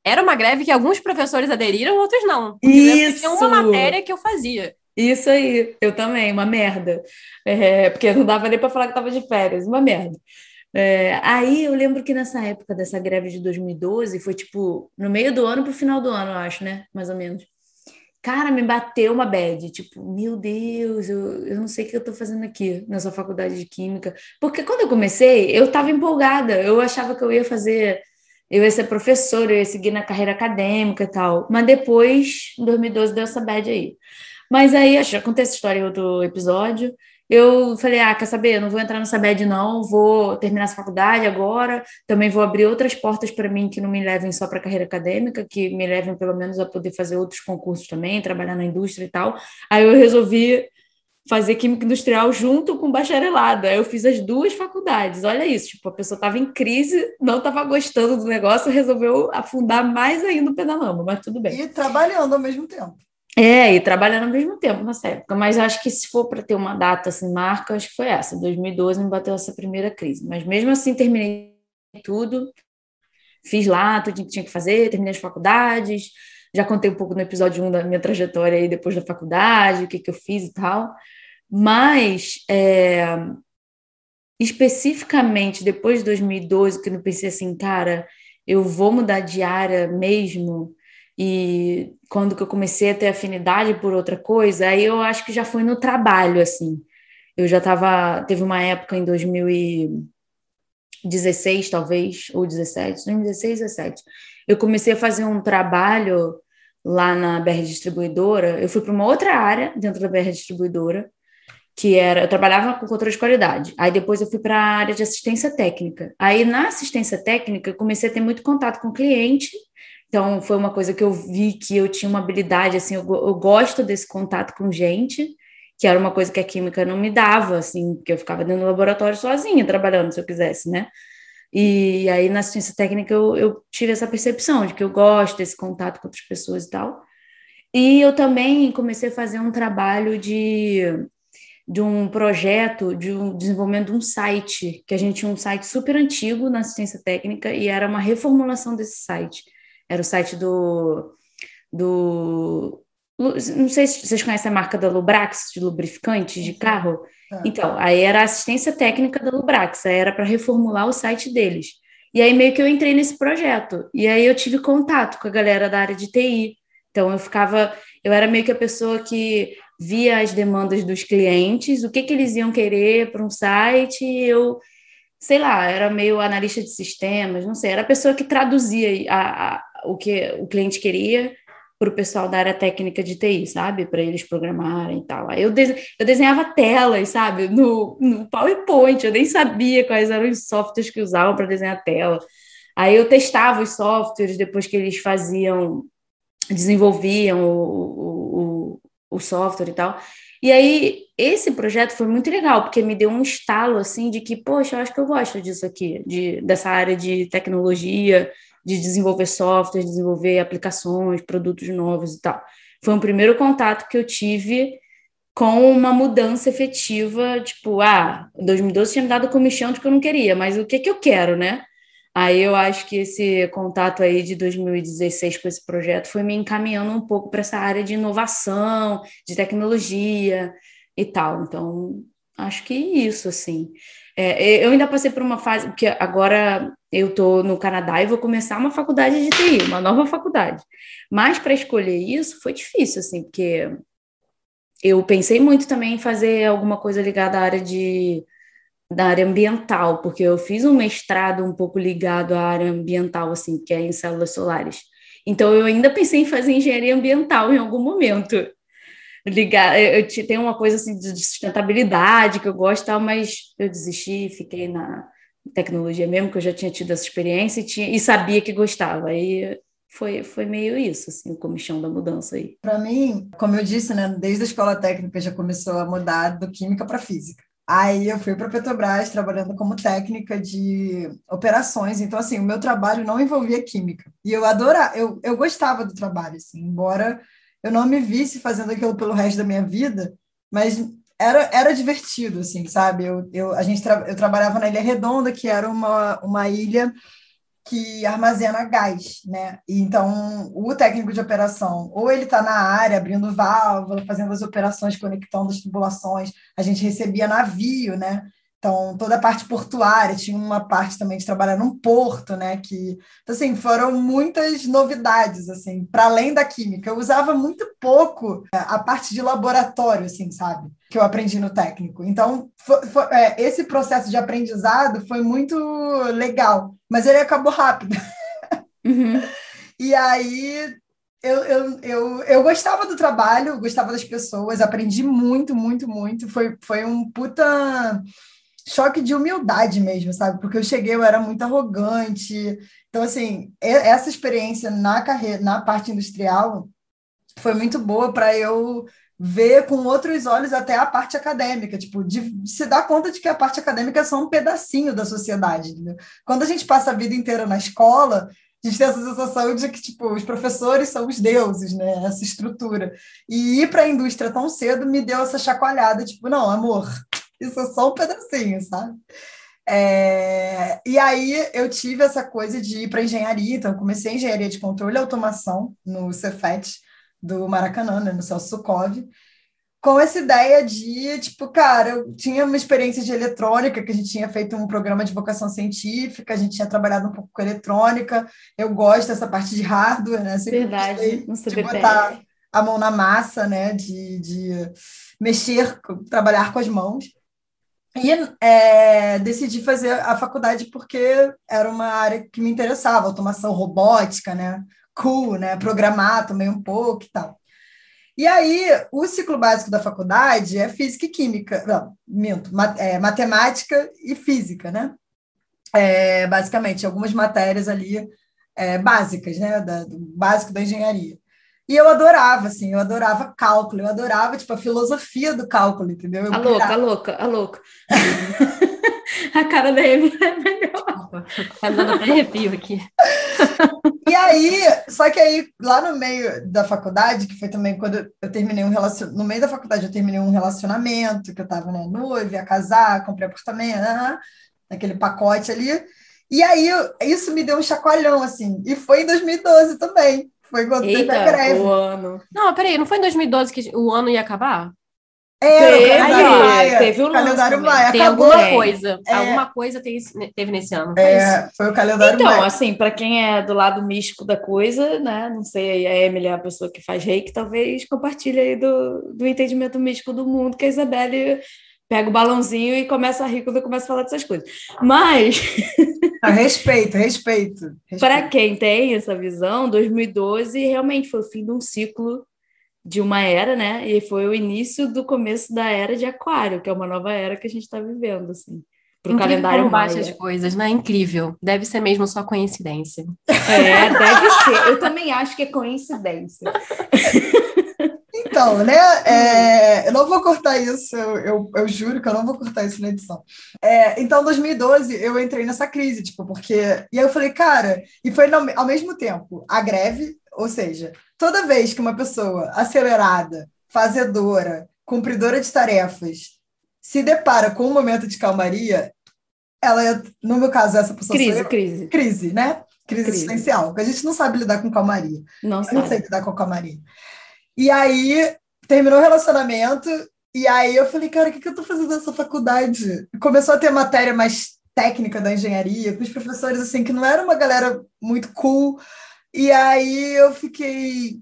era uma greve que alguns professores aderiram, outros não. Que Tinha uma Isso! matéria que eu fazia. Isso aí, eu também, uma merda. É, porque não dava nem para falar que estava de férias, uma merda. É, aí eu lembro que nessa época dessa greve de 2012, foi tipo no meio do ano para o final do ano, eu acho, né? Mais ou menos. cara, me bateu uma bad, tipo, meu Deus, eu, eu não sei o que eu tô fazendo aqui nessa faculdade de química. Porque quando eu comecei, eu tava empolgada, eu achava que eu ia fazer, eu ia ser professora, eu ia seguir na carreira acadêmica e tal. Mas depois, em 2012, deu essa bad aí. Mas aí, acho que já contei essa história em outro episódio eu falei, ah, quer saber, eu não vou entrar nessa bad não, vou terminar essa faculdade agora, também vou abrir outras portas para mim que não me levem só para a carreira acadêmica, que me levem pelo menos a poder fazer outros concursos também, trabalhar na indústria e tal. Aí eu resolvi fazer química industrial junto com bacharelado. Aí eu fiz as duas faculdades. Olha isso, tipo, a pessoa estava em crise, não estava gostando do negócio, resolveu afundar mais ainda o pé na lama, mas tudo bem. E trabalhando ao mesmo tempo. É, e trabalhando ao mesmo tempo nessa época, mas acho que se for para ter uma data assim, marca, acho que foi essa, 2012 me bateu essa primeira crise. Mas mesmo assim, terminei tudo, fiz lá tudo que tinha que fazer, terminei as faculdades, já contei um pouco no episódio 1 da minha trajetória aí depois da faculdade, o que, que eu fiz e tal. Mas, é, especificamente depois de 2012, que eu pensei assim, cara, eu vou mudar de área mesmo e quando que eu comecei a ter afinidade por outra coisa, aí eu acho que já foi no trabalho, assim. Eu já estava, teve uma época em 2016, talvez, ou 17, 2016, 17. Eu comecei a fazer um trabalho lá na BR Distribuidora. Eu fui para uma outra área dentro da BR Distribuidora, que era, eu trabalhava com controle de qualidade. Aí depois eu fui para a área de assistência técnica. Aí na assistência técnica eu comecei a ter muito contato com o cliente então, foi uma coisa que eu vi que eu tinha uma habilidade, assim, eu, eu gosto desse contato com gente, que era uma coisa que a química não me dava, assim, porque eu ficava dentro do laboratório sozinha, trabalhando, se eu quisesse, né? E aí, na assistência técnica, eu, eu tive essa percepção de que eu gosto desse contato com outras pessoas e tal. E eu também comecei a fazer um trabalho de, de um projeto de um desenvolvimento de um site, que a gente tinha um site super antigo na assistência técnica e era uma reformulação desse site. Era o site do. do não sei se vocês conhecem a marca da Lubrax, de lubrificante de carro. É. Então, aí era a assistência técnica da Lubrax, aí era para reformular o site deles. E aí meio que eu entrei nesse projeto. E aí eu tive contato com a galera da área de TI. Então eu ficava, eu era meio que a pessoa que via as demandas dos clientes, o que, que eles iam querer para um site, eu sei lá, era meio analista de sistemas, não sei, era a pessoa que traduzia a, a, o que o cliente queria para o pessoal da área técnica de TI, sabe? Para eles programarem e tal. Aí eu, eu desenhava telas, sabe? No, no PowerPoint, eu nem sabia quais eram os softwares que usavam para desenhar tela. Aí eu testava os softwares depois que eles faziam, desenvolviam o, o, o, software e tal. E aí, esse projeto foi muito legal, porque me deu um estalo, assim, de que, poxa, eu acho que eu gosto disso aqui, de, dessa área de tecnologia, de desenvolver software, desenvolver aplicações, produtos novos e tal. Foi um primeiro contato que eu tive com uma mudança efetiva, tipo, ah, 2012 tinha me dado comichão de que eu não queria, mas o que que eu quero, né? Aí eu acho que esse contato aí de 2016 com esse projeto foi me encaminhando um pouco para essa área de inovação, de tecnologia e tal. Então, acho que isso, assim. É, eu ainda passei por uma fase, porque agora eu estou no Canadá e vou começar uma faculdade de TI, uma nova faculdade. Mas para escolher isso foi difícil, assim, porque eu pensei muito também em fazer alguma coisa ligada à área de da área ambiental, porque eu fiz um mestrado um pouco ligado à área ambiental, assim, que é em células solares. Então, eu ainda pensei em fazer engenharia ambiental em algum momento. Ligar, eu, eu tenho uma coisa assim de sustentabilidade que eu gosto, tal, mas eu desisti, fiquei na tecnologia mesmo, que eu já tinha tido essa experiência e, tinha, e sabia que gostava. Aí foi, foi meio isso, assim, o comichão da mudança aí. Para mim, como eu disse, né, desde a escola técnica já começou a mudar do química para física. Aí eu fui para a Petrobras trabalhando como técnica de operações. Então, assim, o meu trabalho não envolvia química. E eu adorava, eu, eu gostava do trabalho, assim, embora eu não me visse fazendo aquilo pelo resto da minha vida, mas era, era divertido, assim, sabe? Eu, eu, a gente tra eu trabalhava na Ilha Redonda, que era uma, uma ilha que armazena gás, né? E então o técnico de operação, ou ele está na área abrindo válvula, fazendo as operações, conectando as tubulações, a gente recebia navio, né? Então, toda a parte portuária, tinha uma parte também de trabalhar num porto, né? Que, então, assim, foram muitas novidades, assim, para além da química. Eu usava muito pouco é, a parte de laboratório, assim, sabe? Que eu aprendi no técnico. Então, foi, foi, é, esse processo de aprendizado foi muito legal, mas ele acabou rápido. Uhum. e aí, eu, eu, eu, eu gostava do trabalho, gostava das pessoas, aprendi muito, muito, muito. Foi, foi um puta choque de humildade mesmo, sabe? Porque eu cheguei, eu era muito arrogante. Então, assim, essa experiência na carreira, na parte industrial, foi muito boa para eu ver com outros olhos até a parte acadêmica, tipo, de se dar conta de que a parte acadêmica é só um pedacinho da sociedade. Entendeu? Quando a gente passa a vida inteira na escola, a gente tem essa sensação de que tipo os professores são os deuses, né? Essa estrutura. E ir para a indústria tão cedo me deu essa chacoalhada, tipo, não, amor, isso é só um pedacinho, sabe? É, e aí eu tive essa coisa de ir para engenharia, então comecei engenharia de controle e automação no Cefet do Maracanã, né, no Celso Sukov, com essa ideia de, tipo, cara, eu tinha uma experiência de eletrônica, que a gente tinha feito um programa de vocação científica, a gente tinha trabalhado um pouco com eletrônica, eu gosto dessa parte de hardware, né? Sempre Verdade, de botar a mão na massa, né? De, de mexer, trabalhar com as mãos. E é, decidi fazer a faculdade porque era uma área que me interessava, automação robótica, né? Cool, né? Programar também um pouco e tal. E aí, o ciclo básico da faculdade é física e química, não, minto, mat é, matemática e física, né? É, basicamente, algumas matérias ali é, básicas, né? Da, do básico da engenharia. E eu adorava, assim, eu adorava cálculo, eu adorava, tipo, a filosofia do cálculo, entendeu? Eu a louca, a louca, a louca. a cara da Amy é melhor. Tá dando até arrepio aqui. E aí, só que aí, lá no meio da faculdade, que foi também quando eu terminei um relacionamento, no meio da faculdade eu terminei um relacionamento, que eu tava, né, noiva, ia casar, comprei apartamento, uh naquele pacote ali. E aí, isso me deu um chacoalhão, assim, e foi em 2012 também. Foi quando Eita, teve a greve. O ano. Não, peraí, não foi em 2012 que o ano ia acabar? É, teve, o calendário Maia. Teve o calendário Maia. Tem Acabou. alguma coisa. É. Alguma coisa teve nesse ano. Foi, é, foi o calendário então, Maia. Então, assim, para quem é do lado místico da coisa, né? Não sei, a Emily é a pessoa que faz reiki, talvez compartilhe aí do, do entendimento místico do mundo que a Isabelle pega o balãozinho e começa a rir quando eu começo a falar dessas coisas. Mas. Ah, respeito, respeito. respeito. Para quem tem essa visão, 2012 realmente foi o fim de um ciclo de uma era, né? E foi o início do começo da era de Aquário, que é uma nova era que a gente está vivendo, assim. Para o calendário baixa as coisas, né? Incrível. Deve ser mesmo só coincidência. É, deve ser. Eu também acho que é coincidência. Então, né? É, eu não vou cortar isso, eu, eu, eu, juro que eu não vou cortar isso na edição. É, então, em 2012, eu entrei nessa crise, tipo, porque. E aí eu falei, cara, e foi no, ao mesmo tempo a greve, ou seja, toda vez que uma pessoa acelerada, fazedora, cumpridora de tarefas, se depara com um momento de calmaria, ela, no meu caso, essa pessoa. Crise, eu, crise. Crise, né? Crise, crise existencial, porque a gente não sabe lidar com calmaria. Não eu sabe. não sei lidar com calmaria. E aí terminou o relacionamento, e aí eu falei, cara, o que, que eu tô fazendo nessa faculdade? Começou a ter matéria mais técnica da engenharia, com os professores assim, que não era uma galera muito cool. E aí eu fiquei,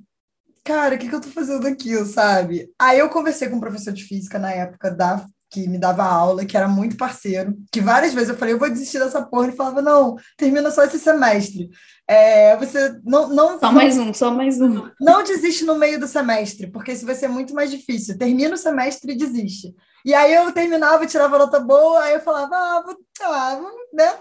cara, o que, que eu tô fazendo aqui, sabe? Aí eu conversei com um professor de física na época da que me dava aula, que era muito parceiro, que várias vezes eu falei, eu vou desistir dessa porra, ele falava, não, termina só esse semestre. É, você não, não. Só não, mais um, só mais um. Não desiste no meio do semestre, porque isso vai ser muito mais difícil. Termina o semestre e desiste. E aí eu terminava, tirava nota boa, aí eu falava, ah, vou, ah, né?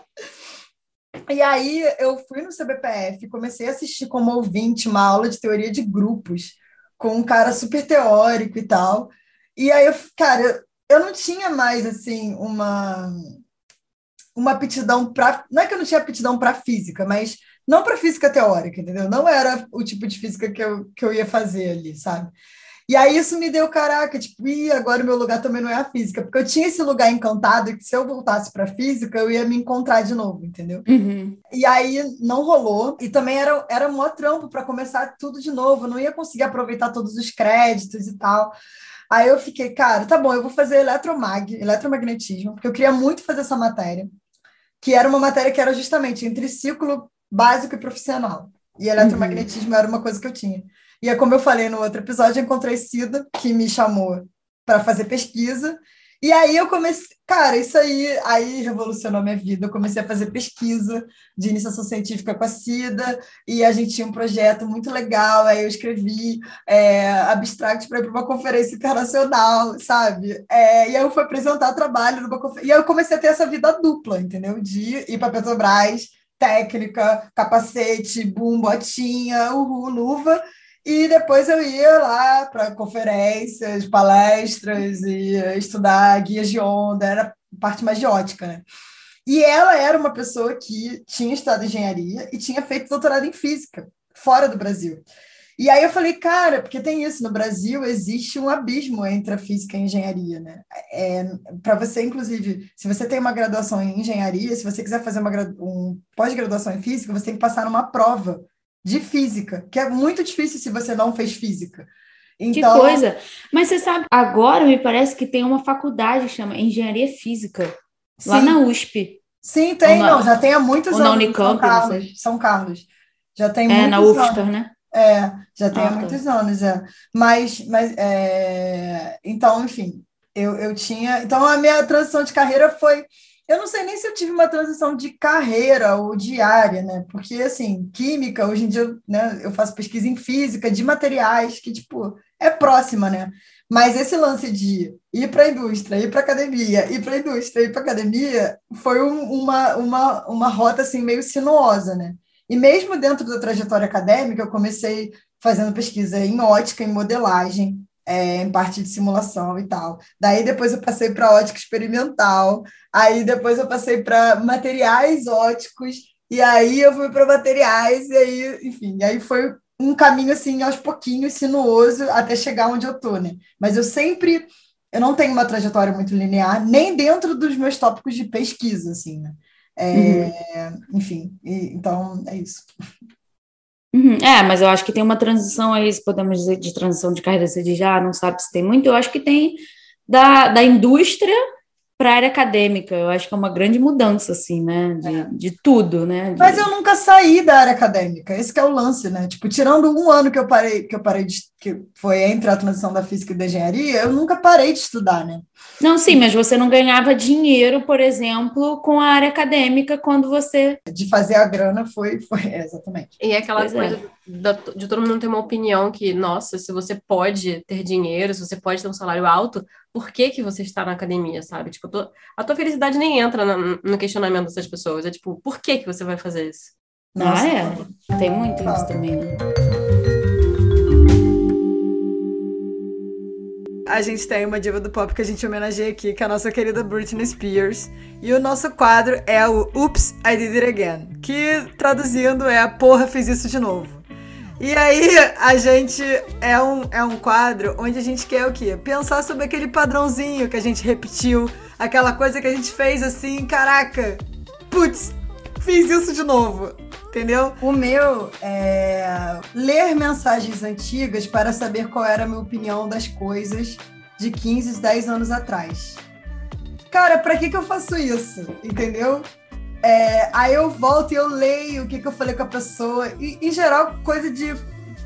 E aí eu fui no CBPF, comecei a assistir como ouvinte uma aula de teoria de grupos, com um cara super teórico e tal. E aí, eu, cara, eu não tinha mais, assim, uma uma aptidão para. Não é que eu não tinha aptidão para física, mas não para física teórica, entendeu? Não era o tipo de física que eu, que eu ia fazer ali, sabe? E aí isso me deu, caraca, tipo, e agora o meu lugar também não é a física, porque eu tinha esse lugar encantado que se eu voltasse para física, eu ia me encontrar de novo, entendeu? Uhum. E aí não rolou, e também era, era um maior trampo para começar tudo de novo, eu não ia conseguir aproveitar todos os créditos e tal. Aí eu fiquei, cara, tá bom, eu vou fazer eletromag, eletromagnetismo, porque eu queria muito fazer essa matéria, que era uma matéria que era justamente entre ciclo básico e profissional. E eletromagnetismo uhum. era uma coisa que eu tinha. E é como eu falei no outro episódio, eu encontrei Cida, que me chamou para fazer pesquisa, e aí eu comecei, cara, isso aí, aí revolucionou minha vida. Eu comecei a fazer pesquisa de iniciação científica com a CIDA, e a gente tinha um projeto muito legal. Aí eu escrevi é, abstract para ir para uma conferência internacional, sabe? É, e aí eu fui apresentar trabalho numa conferência. E aí eu comecei a ter essa vida dupla, entendeu? De ir para Petrobras, técnica, capacete, bum, botinha, uhul, luva, e depois eu ia lá para conferências, palestras e estudar guias de onda, era parte mais de ótica, né? E ela era uma pessoa que tinha estudado engenharia e tinha feito doutorado em física, fora do Brasil. E aí eu falei, cara, porque tem isso, no Brasil existe um abismo entre a física e a engenharia, né? É, para você, inclusive, se você tem uma graduação em engenharia, se você quiser fazer uma um pós-graduação em física, você tem que passar numa prova de física, que é muito difícil se você não fez física. Então... Que coisa! Mas você sabe, agora me parece que tem uma faculdade que chama Engenharia Física, Sim. lá na USP. Sim, tem, na... não, já tem há muitos anos. na Unicamp, São Carlos, São Carlos. Já tem é, na UFSCar, né? É, já tem ah, há tá. muitos anos, é. Mas, mas é... então, enfim, eu, eu tinha. Então, a minha transição de carreira foi eu não sei nem se eu tive uma transição de carreira ou de área, né? Porque, assim, química, hoje em dia, né, eu faço pesquisa em física, de materiais, que, tipo, é próxima, né? Mas esse lance de ir para a indústria, ir para a academia, ir para a indústria, ir para a academia, foi um, uma, uma, uma rota, assim, meio sinuosa, né? E mesmo dentro da trajetória acadêmica, eu comecei fazendo pesquisa em ótica, em modelagem, é, em parte de simulação e tal. Daí depois eu passei para ótica experimental, aí depois eu passei para materiais óticos, e aí eu fui para materiais, e aí, enfim, aí foi um caminho assim aos pouquinhos, sinuoso, até chegar onde eu estou, né? Mas eu sempre, eu não tenho uma trajetória muito linear, nem dentro dos meus tópicos de pesquisa, assim, né? É, uhum. Enfim, e, então é isso. Uhum. É, mas eu acho que tem uma transição aí, se podemos dizer, de transição de carreira, você diz, ah, não sabe se tem muito, eu acho que tem da, da indústria para a área acadêmica. Eu acho que é uma grande mudança, assim, né? De, é. de tudo, né? De... Mas eu nunca saí da área acadêmica, esse é o lance, né? Tipo, tirando um ano que eu parei, que eu parei de, que foi entre a transição da física e da engenharia, eu nunca parei de estudar, né? Não, sim, mas você não ganhava dinheiro, por exemplo, com a área acadêmica quando você. De fazer a grana foi, foi é, exatamente. E é aquela pois é. coisa é. da, de todo mundo ter uma opinião que, nossa, se você pode ter dinheiro, se você pode ter um salário alto, por que, que você está na academia, sabe? Tipo, a tua felicidade nem entra no, no questionamento dessas pessoas. É tipo, por que, que você vai fazer isso? Nossa, ah, é. Tem muito isso também, né? A gente tem uma diva do pop que a gente homenageia aqui, que é a nossa querida Britney Spears. E o nosso quadro é o Oops, I Did It Again, que traduzindo é porra, fiz isso de novo. E aí a gente é um, é um quadro onde a gente quer o quê? Pensar sobre aquele padrãozinho que a gente repetiu, aquela coisa que a gente fez assim, caraca, putz, fiz isso de novo entendeu? O meu é ler mensagens antigas para saber qual era a minha opinião das coisas de 15, 10 anos atrás. Cara, para que, que eu faço isso? Entendeu? É, aí eu volto e eu leio o que, que eu falei com a pessoa. E, em geral, coisa de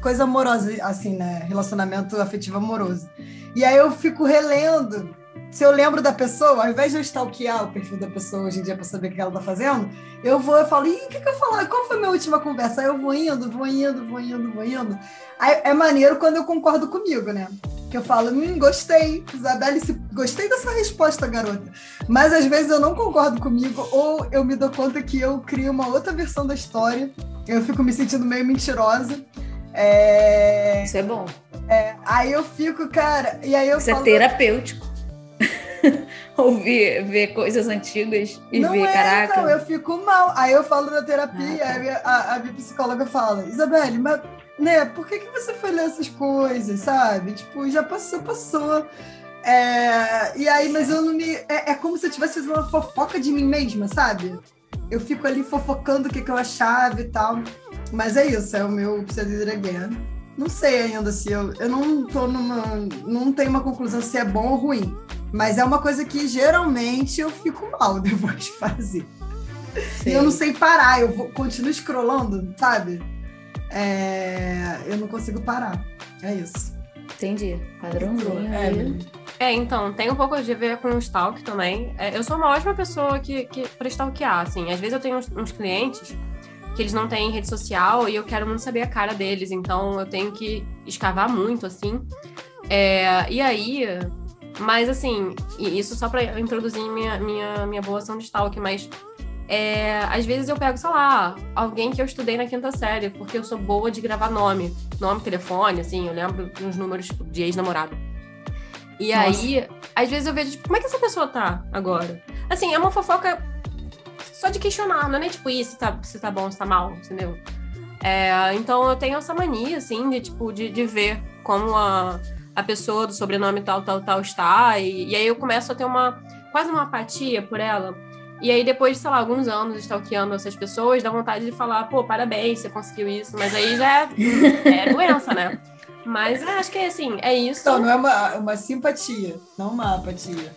coisa amorosa, assim, né? Relacionamento afetivo amoroso. E aí eu fico relendo se eu lembro da pessoa, ao invés de eu stalkear o perfil da pessoa hoje em dia para saber o que ela tá fazendo, eu vou e falo, ih, o que, que eu falei? Qual foi a minha última conversa? Aí eu vou indo, vou indo, vou indo, vou indo. Aí é maneiro quando eu concordo comigo, né? Que eu falo, hum, gostei, Isabelle, gostei dessa resposta, garota. Mas às vezes eu não concordo comigo, ou eu me dou conta que eu crio uma outra versão da história, eu fico me sentindo meio mentirosa. É... Isso é bom. É, aí eu fico, cara, e aí eu Isso é falo, é terapêutico. ouvir, ver coisas antigas e não ver, é, caraca. Não, eu fico mal. Aí eu falo na terapia, ah, tá. a, a, minha psicóloga fala, Isabelle, mas né, por que, que você foi ler essas coisas, sabe? Tipo, já passou, passou. É, e aí, mas eu não me. É, é como se eu estivesse fazendo uma fofoca de mim mesma, sabe? Eu fico ali fofocando o que, que eu achava e tal. Mas é isso, é o meu Precisa Again. Não sei ainda se eu. Eu não tô numa. Não tenho uma conclusão se é bom ou ruim. Mas é uma coisa que geralmente eu fico mal depois de fazer. Sim. E eu não sei parar, eu vou, continuo scrollando, sabe? É, eu não consigo parar. É isso. Entendi. Padrãozinho. É, é, então, tem um pouco de ver com o stalk também. É, eu sou uma ótima pessoa que, que, pra stalkear, assim. Às vezes eu tenho uns, uns clientes que eles não têm rede social e eu quero muito saber a cara deles, então eu tenho que escavar muito, assim. É, e aí, mas assim, isso só para introduzir minha, minha, minha boa ação de stalk, mas é, às vezes eu pego, sei lá, alguém que eu estudei na quinta série, porque eu sou boa de gravar nome, nome, telefone, assim, eu lembro uns números tipo, de ex-namorado. E Nossa. aí, às vezes eu vejo, tipo, como é que essa pessoa tá agora? Assim, é uma fofoca só de questionar, não é nem tipo isso, se tá, se tá bom, se tá mal, entendeu? É, então eu tenho essa mania, assim, de, tipo, de, de ver como a, a pessoa do sobrenome tal, tal, tal está, e, e aí eu começo a ter uma, quase uma apatia por ela. E aí, depois de, sei lá, alguns anos stalkeando essas pessoas, dá vontade de falar, pô, parabéns, você conseguiu isso. Mas aí já é, é doença, né? Mas é, acho que é assim, é isso. Então, não é uma, uma simpatia, não uma apatia.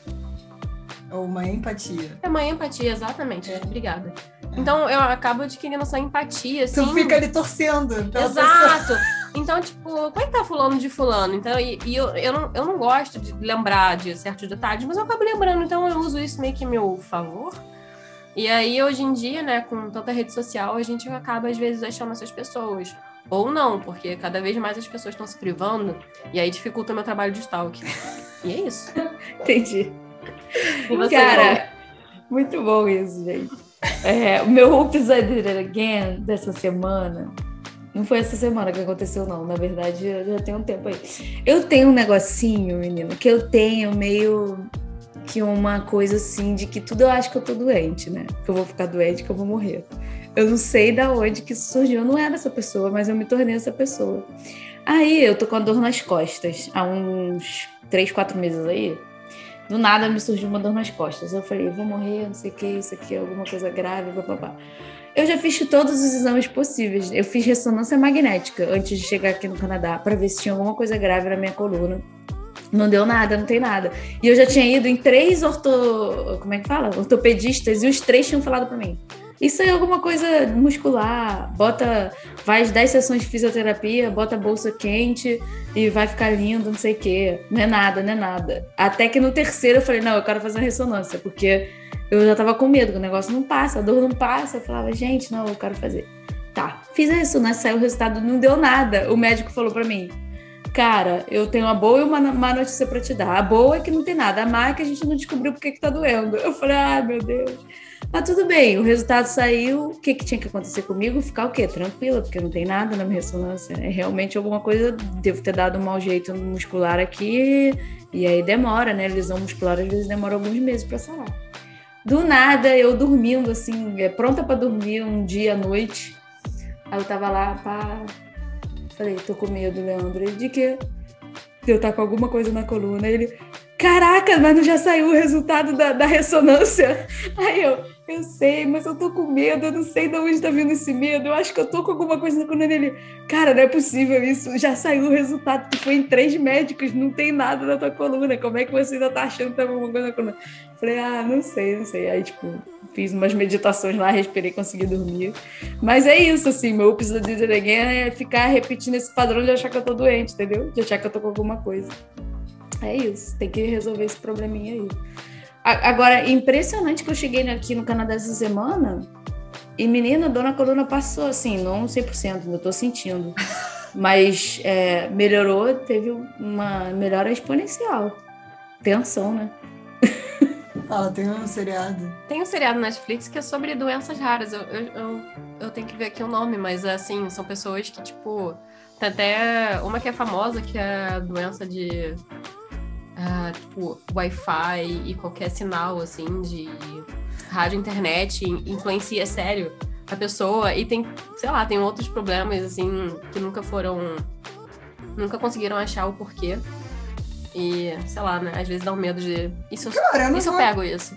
Ou uma empatia. É uma empatia, exatamente. É. Obrigada. Então eu acabo adquirindo essa empatia, assim. Tu fica ali torcendo. Exato. Pessoa. Então, tipo, como é que tá fulano de fulano? Então, e, e, eu, eu, não, eu não gosto de lembrar de certos detalhes, mas eu acabo lembrando, então eu uso isso meio que a meu favor. E aí, hoje em dia, né, com tanta rede social, a gente acaba, às vezes, achando essas pessoas. Ou não, porque cada vez mais as pessoas estão se privando, e aí dificulta o meu trabalho de stalk. E é isso. Entendi. E você, Cara, muito bom isso, gente. É, o meu Oops, I Did It Again dessa semana não foi essa semana que aconteceu, não. Na verdade, já tem um tempo aí. Eu tenho um negocinho, menino, que eu tenho meio que uma coisa assim de que tudo eu acho que eu tô doente, né? Que eu vou ficar doente, que eu vou morrer. Eu não sei da onde que isso surgiu. Eu não era essa pessoa, mas eu me tornei essa pessoa. Aí eu tô com a dor nas costas há uns três, quatro meses aí. Do nada me surgiu uma dor nas costas. Eu falei, vou morrer, não sei o que, isso aqui é alguma coisa grave, papapá. Eu já fiz todos os exames possíveis. Eu fiz ressonância magnética antes de chegar aqui no Canadá para ver se tinha alguma coisa grave na minha coluna. Não deu nada, não tem nada. E eu já tinha ido em três orto... como é que fala? ortopedistas e os três tinham falado para mim. Isso é alguma coisa muscular. Bota, faz 10 sessões de fisioterapia, bota a bolsa quente e vai ficar lindo, não sei o quê. Não é nada, não é nada. Até que no terceiro eu falei, não, eu quero fazer uma ressonância, porque eu já tava com medo, que o negócio não passa, a dor não passa. Eu falava, gente, não, eu quero fazer. Tá, fiz a ressonância, saiu o resultado, não deu nada. O médico falou para mim, cara, eu tenho uma boa e uma má notícia para te dar. A boa é que não tem nada, a má é que a gente não descobriu porque que tá doendo. Eu falei, ah, meu Deus. Mas tudo bem, o resultado saiu. O que, que tinha que acontecer comigo? Ficar o quê? Tranquila, porque não tem nada na minha ressonância. É realmente alguma coisa, devo ter dado um mau jeito muscular aqui, e aí demora, né? Lesão muscular às vezes demora alguns meses para sarar. Do nada, eu dormindo, assim, é, pronta para dormir um dia à noite. Aí eu tava lá, pá, Falei, tô com medo, Leandro. Ele, de quê? De eu estar tá com alguma coisa na coluna. Ele, caraca, mas não já saiu o resultado da, da ressonância? Aí eu, eu sei, mas eu tô com medo, eu não sei de onde tá vindo esse medo. Eu acho que eu tô com alguma coisa na coluna dele. Cara, não é possível isso. Já saiu o resultado. Tu foi em três médicos, não tem nada na tua coluna. Como é que você ainda tá achando que tá alguma coisa na coluna? Falei, ah, não sei, não sei. Aí, tipo, fiz umas meditações lá, respirei, consegui dormir. Mas é isso, assim, meu episódio de ninguém é ficar repetindo esse padrão de achar que eu tô doente, entendeu? De achar que eu tô com alguma coisa. É isso, tem que resolver esse probleminha aí. Agora, impressionante que eu cheguei aqui no Canadá essa semana e, menina, a dona coluna passou, assim, não 100%, ainda tô sentindo. Mas é, melhorou, teve uma melhora exponencial. Tensão, né? Fala, tem um seriado. Tem um seriado na Netflix que é sobre doenças raras. Eu, eu, eu, eu tenho que ver aqui o nome, mas assim, são pessoas que, tipo. Tem até uma que é famosa, que é a doença de uh, tipo, Wi-Fi e qualquer sinal, assim, de rádio, internet, influencia sério a pessoa. E tem, sei lá, tem outros problemas, assim, que nunca foram. Nunca conseguiram achar o porquê. E, sei lá, né? Às vezes dá um medo de. Isso, Cara, eu, isso vou... eu pego isso.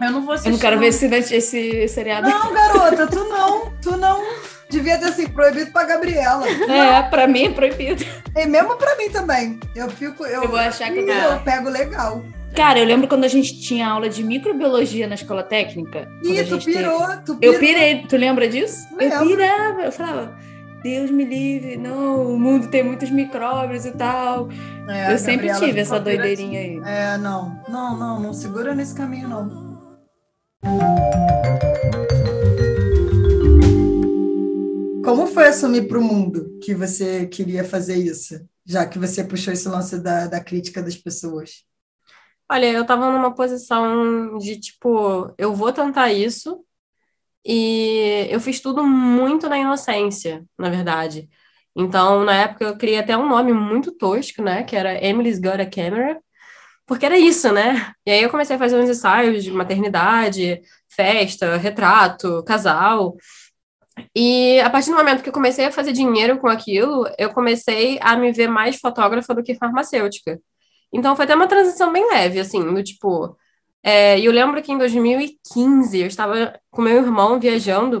Eu não vou assistir. Eu não quero não. ver esse, esse seriado. Não, garota, tu não. Tu não. devia ter assim, proibido pra Gabriela. É, pra mim é proibido. E mesmo pra mim também. Eu fico. Eu, Eu vou achar que tá. eu pego legal. Cara, eu lembro quando a gente tinha aula de microbiologia na escola técnica. Ih, tu gente teve- pirou, tu pirou. Eu pirei, tu lembra disso? Eu Lembro. pirava, eu falava, Deus me livre, não, o mundo tem muitos micróbios e tal. É, eu sempre Gabriela tive essa doideirinha aí. É, não. Não, não, não segura nesse caminho, não. Como foi assumir para o mundo que você queria fazer isso? Já que você puxou esse lance da, da crítica das pessoas. Olha, eu tava numa posição de tipo, eu vou tentar isso, e eu fiz tudo muito na inocência, na verdade. Então, na época, eu criei até um nome muito tosco, né? Que era Emily's Got a Camera, porque era isso, né? E aí eu comecei a fazer uns ensaios de maternidade, festa, retrato, casal. E a partir do momento que eu comecei a fazer dinheiro com aquilo, eu comecei a me ver mais fotógrafa do que farmacêutica. Então foi até uma transição bem leve, assim, do tipo. É, e eu lembro que em 2015 eu estava com meu irmão viajando,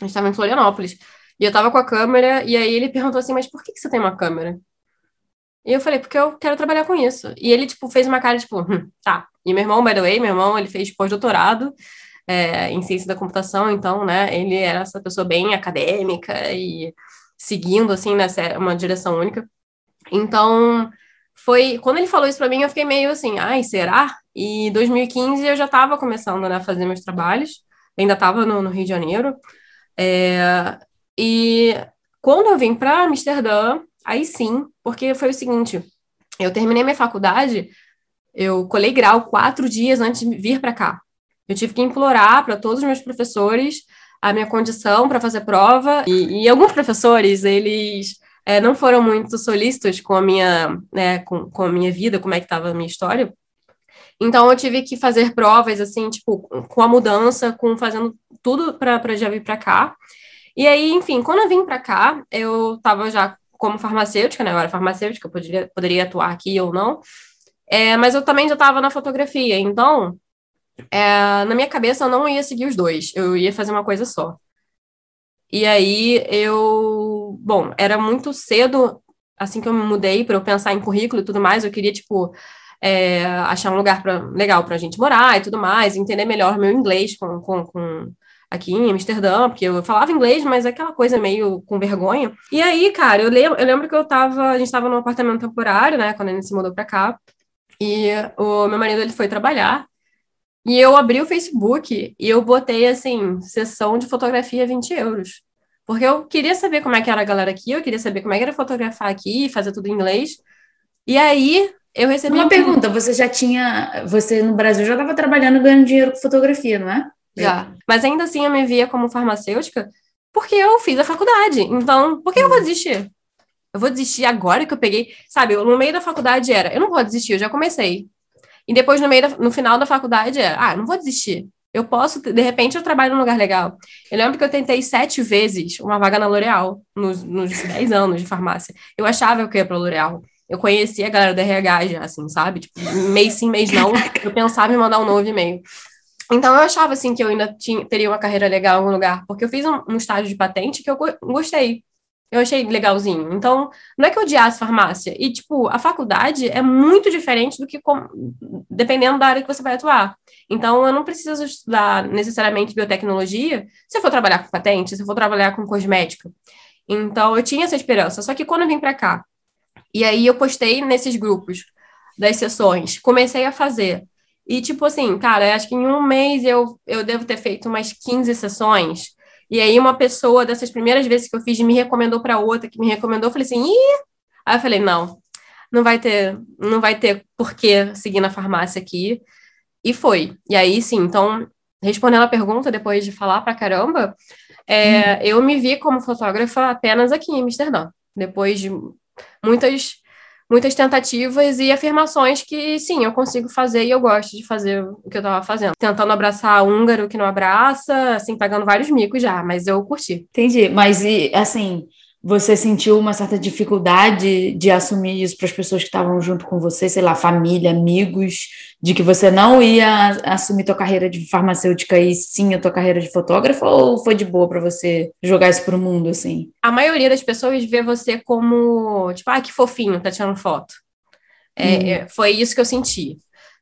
a gente estava em Florianópolis, e eu estava com a câmera, e aí ele perguntou assim: Mas por que, que você tem uma câmera? E eu falei: Porque eu quero trabalhar com isso. E ele, tipo, fez uma cara, tipo, hum, tá. E meu irmão, by the way, meu irmão, ele fez pós-doutorado é, em ciência da computação, então, né, ele era essa pessoa bem acadêmica e seguindo, assim, nessa uma direção única. Então, foi quando ele falou isso para mim, eu fiquei meio assim, ai, será? E em 2015 eu já estava começando né, a fazer meus trabalhos, ainda estava no, no, Rio de Janeiro. É, e quando eu vim para Amsterdã, aí sim, porque foi o seguinte: eu terminei minha faculdade, eu colei grau quatro dias antes de vir para cá. Eu tive que implorar para todos os meus professores a minha condição para fazer prova, e, e alguns professores, eles é, não foram muito solícitos com a minha, né, com, com a minha vida, como é que estava a minha história. Então eu tive que fazer provas assim, tipo, com a mudança, com fazendo tudo para já vir para cá. E aí, enfim, quando eu vim para cá, eu estava já como farmacêutica, né? Eu era farmacêutica, eu poderia, poderia atuar aqui ou não. É, mas eu também já estava na fotografia, então é, na minha cabeça eu não ia seguir os dois, eu ia fazer uma coisa só. E aí eu, bom, era muito cedo, assim que eu me mudei, para eu pensar em currículo e tudo mais, eu queria, tipo, é, achar um lugar pra, legal para a gente morar e tudo mais, entender melhor meu inglês com, com, com, aqui em Amsterdã, porque eu falava inglês, mas é aquela coisa meio com vergonha. E aí, cara, eu lembro, eu lembro que eu tava, a gente estava num apartamento temporário, né, quando a gente se mudou para cá, e o meu marido, ele foi trabalhar, e eu abri o Facebook e eu botei, assim, sessão de fotografia 20 euros. Porque eu queria saber como é que era a galera aqui, eu queria saber como é que era fotografar aqui, fazer tudo em inglês. E aí, eu recebi... Uma pergunta, você já tinha... Você no Brasil já estava trabalhando ganhando dinheiro com fotografia, não é? Já. Mas ainda assim eu me via como farmacêutica porque eu fiz a faculdade. Então, por que eu vou desistir? Eu vou desistir agora que eu peguei... Sabe, no meio da faculdade era, eu não vou desistir, eu já comecei. E depois, no, meio da, no final da faculdade, é, ah, não vou desistir. Eu posso, de repente, eu trabalho num lugar legal. Eu lembro que eu tentei sete vezes uma vaga na L'Oréal, nos, nos dez anos de farmácia. Eu achava que eu ia pra L'Oréal. Eu conhecia a galera do RH já, assim, sabe? Tipo, mês sim, mês não. Eu pensava em mandar um novo e-mail. Então, eu achava, assim, que eu ainda tinha, teria uma carreira legal em algum lugar. Porque eu fiz um, um estágio de patente que eu gostei. Eu achei legalzinho. Então, não é que eu odiasse farmácia. E, tipo, a faculdade é muito diferente do que com... dependendo da área que você vai atuar. Então, eu não preciso estudar necessariamente biotecnologia se eu for trabalhar com patente, se eu for trabalhar com cosmética. Então, eu tinha essa esperança. Só que quando eu vim para cá, e aí eu postei nesses grupos das sessões, comecei a fazer. E, tipo assim, cara, acho que em um mês eu, eu devo ter feito umas 15 sessões. E aí uma pessoa dessas primeiras vezes que eu fiz me recomendou para outra, que me recomendou, eu falei assim, ih! Aí eu falei, não, não vai ter, não vai ter por que seguir na farmácia aqui. E foi. E aí, sim, então, respondendo a pergunta, depois de falar pra caramba, é, hum. eu me vi como fotógrafa apenas aqui em Amsterdã. Depois de muitas muitas tentativas e afirmações que sim, eu consigo fazer e eu gosto de fazer o que eu estava fazendo. Tentando abraçar húngaro que não abraça, assim, pagando vários micos já, mas eu curti. Entendi. Mas e assim, você sentiu uma certa dificuldade de assumir isso para as pessoas que estavam junto com você, sei lá, família, amigos, de que você não ia assumir tua carreira de farmacêutica e sim a tua carreira de fotógrafa, ou foi de boa para você jogar isso pro mundo, assim? A maioria das pessoas vê você como, tipo, ah, que fofinho, tá tirando foto. É, hum. Foi isso que eu senti.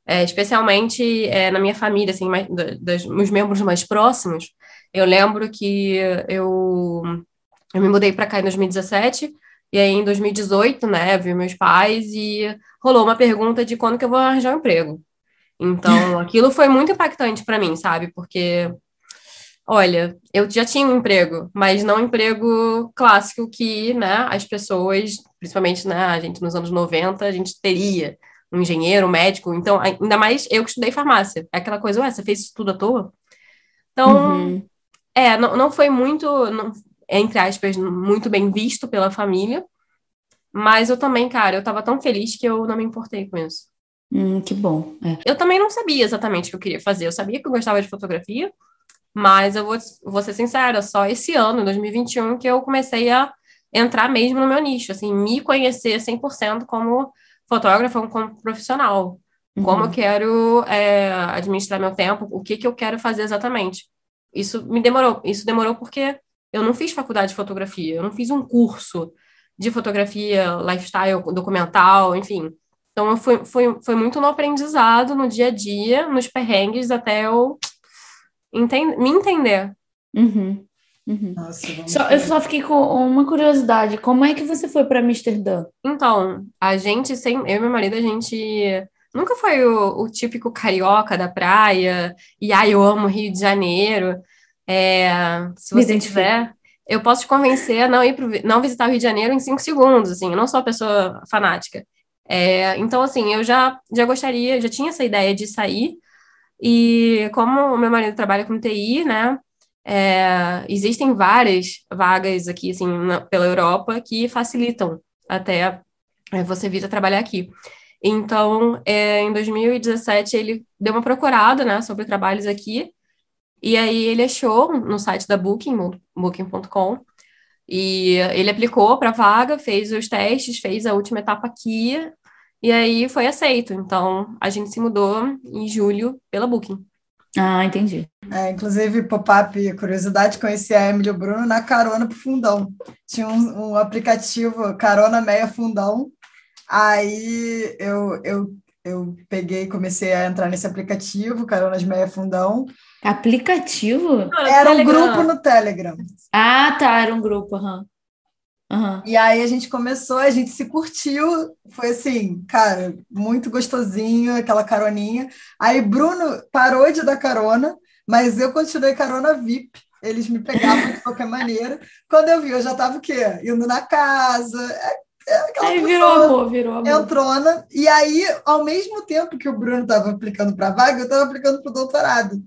É, especialmente é, na minha família, assim, mais, dos meus membros mais próximos. Eu lembro que eu, eu me mudei para cá em 2017, e aí em 2018, né, vi meus pais e rolou uma pergunta de quando que eu vou arranjar um emprego. Então, aquilo foi muito impactante para mim, sabe? Porque, olha, eu já tinha um emprego, mas não um emprego clássico que, né, as pessoas, principalmente, né, a gente nos anos 90, a gente teria um engenheiro, um médico. Então, ainda mais eu que estudei farmácia. É aquela coisa, ué, você fez isso tudo à toa? Então, uhum. é, não, não foi muito, não, entre aspas, muito bem visto pela família. Mas eu também, cara, eu tava tão feliz que eu não me importei com isso. Hum, que bom. É. Eu também não sabia exatamente o que eu queria fazer. Eu sabia que eu gostava de fotografia, mas eu vou, vou ser sincera, só esse ano, 2021, que eu comecei a entrar mesmo no meu nicho, assim, me conhecer 100% como fotógrafa, como profissional. Uhum. Como eu quero é, administrar meu tempo, o que, que eu quero fazer exatamente. Isso me demorou. Isso demorou porque eu não fiz faculdade de fotografia, eu não fiz um curso de fotografia, lifestyle, documental, enfim. Então, eu fui, fui, foi muito no aprendizado, no dia a dia, nos perrengues, até eu entend me entender. Uhum. Uhum. Nossa, só, eu só fiquei com uma curiosidade. Como é que você foi para Amsterdã? Então, a gente, sem, eu e meu marido, a gente nunca foi o, o típico carioca da praia. E ai, eu amo Rio de Janeiro. É, se você tiver, eu posso te convencer a não ir pro, não visitar o Rio de Janeiro em cinco segundos. Assim, eu não sou uma pessoa fanática. É, então, assim, eu já, já gostaria, já tinha essa ideia de sair, e como o meu marido trabalha com TI, né, é, existem várias vagas aqui, assim, na, pela Europa que facilitam até é, você vir a trabalhar aqui. Então, é, em 2017, ele deu uma procurada, né, sobre trabalhos aqui, e aí ele achou no site da Booking, booking.com, e ele aplicou para a vaga, fez os testes, fez a última etapa aqui, e aí foi aceito. Então, a gente se mudou em julho pela Booking. Ah, entendi. É, inclusive, pop-up, curiosidade, conheci a Emily e o Bruno na carona pro Fundão. Tinha um, um aplicativo, Carona Meia Fundão. Aí eu, eu, eu peguei comecei a entrar nesse aplicativo, Caronas Meia Fundão. Aplicativo? Era um grupo no Telegram. Ah, tá, era um grupo, uhum. Uhum. E aí a gente começou, a gente se curtiu, foi assim, cara, muito gostosinho, aquela caroninha. Aí Bruno parou de dar carona, mas eu continuei carona VIP. Eles me pegavam de qualquer maneira. Quando eu vi, eu já estava o quê? Indo na casa. É, aí virou amor, virou amor. Entrona. E aí, ao mesmo tempo que o Bruno estava aplicando para a vaga, eu estava aplicando para o doutorado.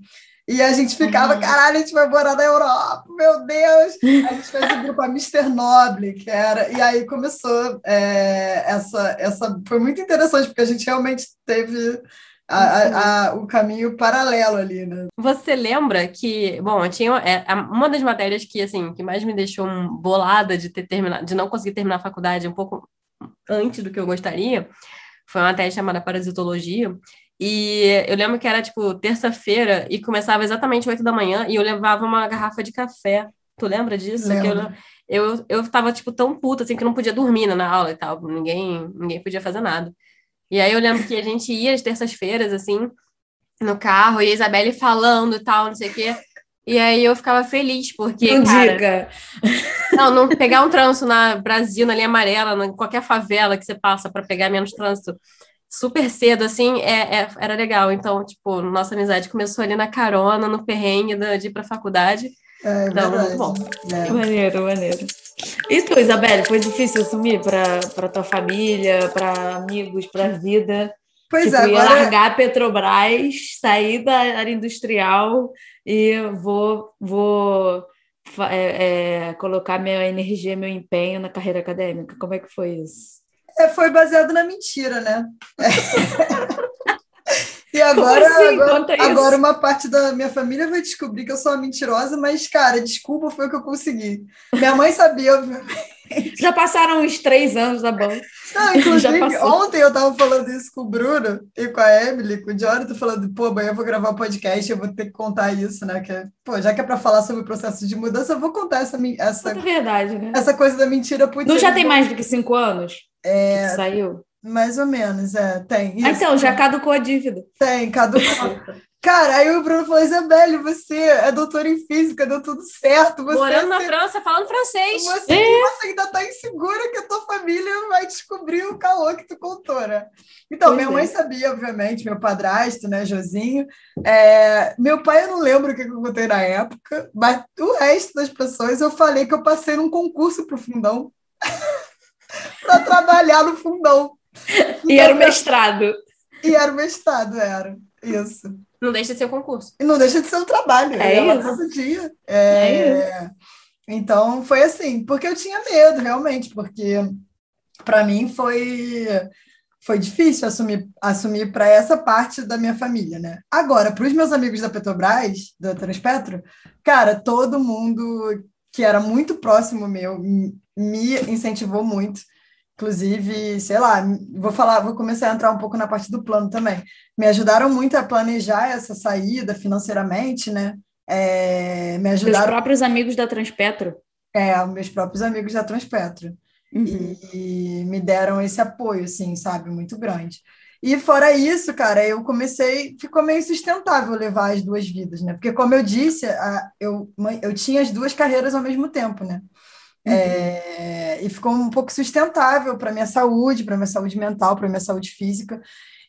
E a gente ficava, uhum. caralho, a gente vai morar na Europa, meu Deus! A gente fez o grupo Mr. Noble, que era. E aí começou é, essa, essa. Foi muito interessante, porque a gente realmente teve a, a, o caminho paralelo ali, né? Você lembra que, bom, eu tinha é, uma das matérias que assim que mais me deixou bolada de ter terminado, de não conseguir terminar a faculdade um pouco antes do que eu gostaria, foi uma matéria chamada parasitologia. E eu lembro que era, tipo, terça-feira e começava exatamente 8 da manhã e eu levava uma garrafa de café. Tu lembra disso? Eu, eu, eu tava, tipo, tão puta, assim, que não podia dormir na aula e tal. Ninguém, ninguém podia fazer nada. E aí eu lembro que a gente ia às terças-feiras, assim, no carro, e a Isabelle falando e tal, não sei o quê. E aí eu ficava feliz, porque, não cara... Diga. Não, não pegar um trânsito na Brasil, na linha amarela, em qualquer favela que você passa para pegar menos trânsito super cedo, assim, é, é, era legal. Então, tipo, nossa amizade começou ali na carona, no perrengue de ir pra faculdade. É, então, verdade. muito bom. É. Maneiro, maneiro. E tu, Isabelle, foi difícil assumir para tua família, para amigos, para vida? Pois tipo, é, agora... ia largar a Petrobras, sair da área industrial e vou, vou é, é, colocar minha energia, meu empenho na carreira acadêmica. Como é que foi isso? É, foi baseado na mentira, né? E agora, assim? agora, agora, uma parte da minha família vai descobrir que eu sou uma mentirosa, mas, cara, desculpa, foi o que eu consegui. Minha mãe sabia, obviamente. Já passaram uns três anos, tá bom. Não, inclusive, ontem eu tava falando isso com o Bruno e com a Emily, com o Jonathan, falando, pô, amanhã eu vou gravar um podcast, eu vou ter que contar isso, né? Que, é, pô, já que é para falar sobre o processo de mudança, eu vou contar essa, essa, é verdade, né? essa coisa da mentira. Não já tem mais do que cinco anos? É, que saiu? Mais ou menos, é, tem. Ah, então, já caducou a dívida. Tem, caducou. Cara, aí o Bruno falou: Isabelle, você é doutora em física, deu tudo certo. Você Morando na França, falando francês. Você, é. você ainda tá insegura que a tua família vai descobrir o calor que tu contou, né? Então, pois minha mãe é. sabia, obviamente, meu padrasto, né, Josinho. É, meu pai, eu não lembro o que eu contei na época, mas o resto das pessoas eu falei que eu passei num concurso pro fundão para trabalhar no fundão. E era o mestrado. E era o mestrado, era. Isso. Não deixa de ser um concurso. E não deixa de ser um trabalho. É ela isso. todo dia. É, é então, foi assim, porque eu tinha medo, realmente, porque para mim foi foi difícil assumir assumir para essa parte da minha família, né? Agora, para os meus amigos da Petrobras, da Transpetro, cara, todo mundo que era muito próximo meu me incentivou muito. Inclusive, sei lá, vou falar, vou começar a entrar um pouco na parte do plano também. Me ajudaram muito a planejar essa saída financeiramente, né? É, me ajudaram. Os próprios amigos da Transpetro. É, meus próprios amigos da Transpetro. Uhum. E, e me deram esse apoio, assim, sabe, muito grande. E fora isso, cara, eu comecei, ficou meio sustentável levar as duas vidas, né? Porque, como eu disse, a, eu, eu tinha as duas carreiras ao mesmo tempo, né? Uhum. É, e ficou um pouco sustentável para minha saúde, para minha saúde mental, para minha saúde física.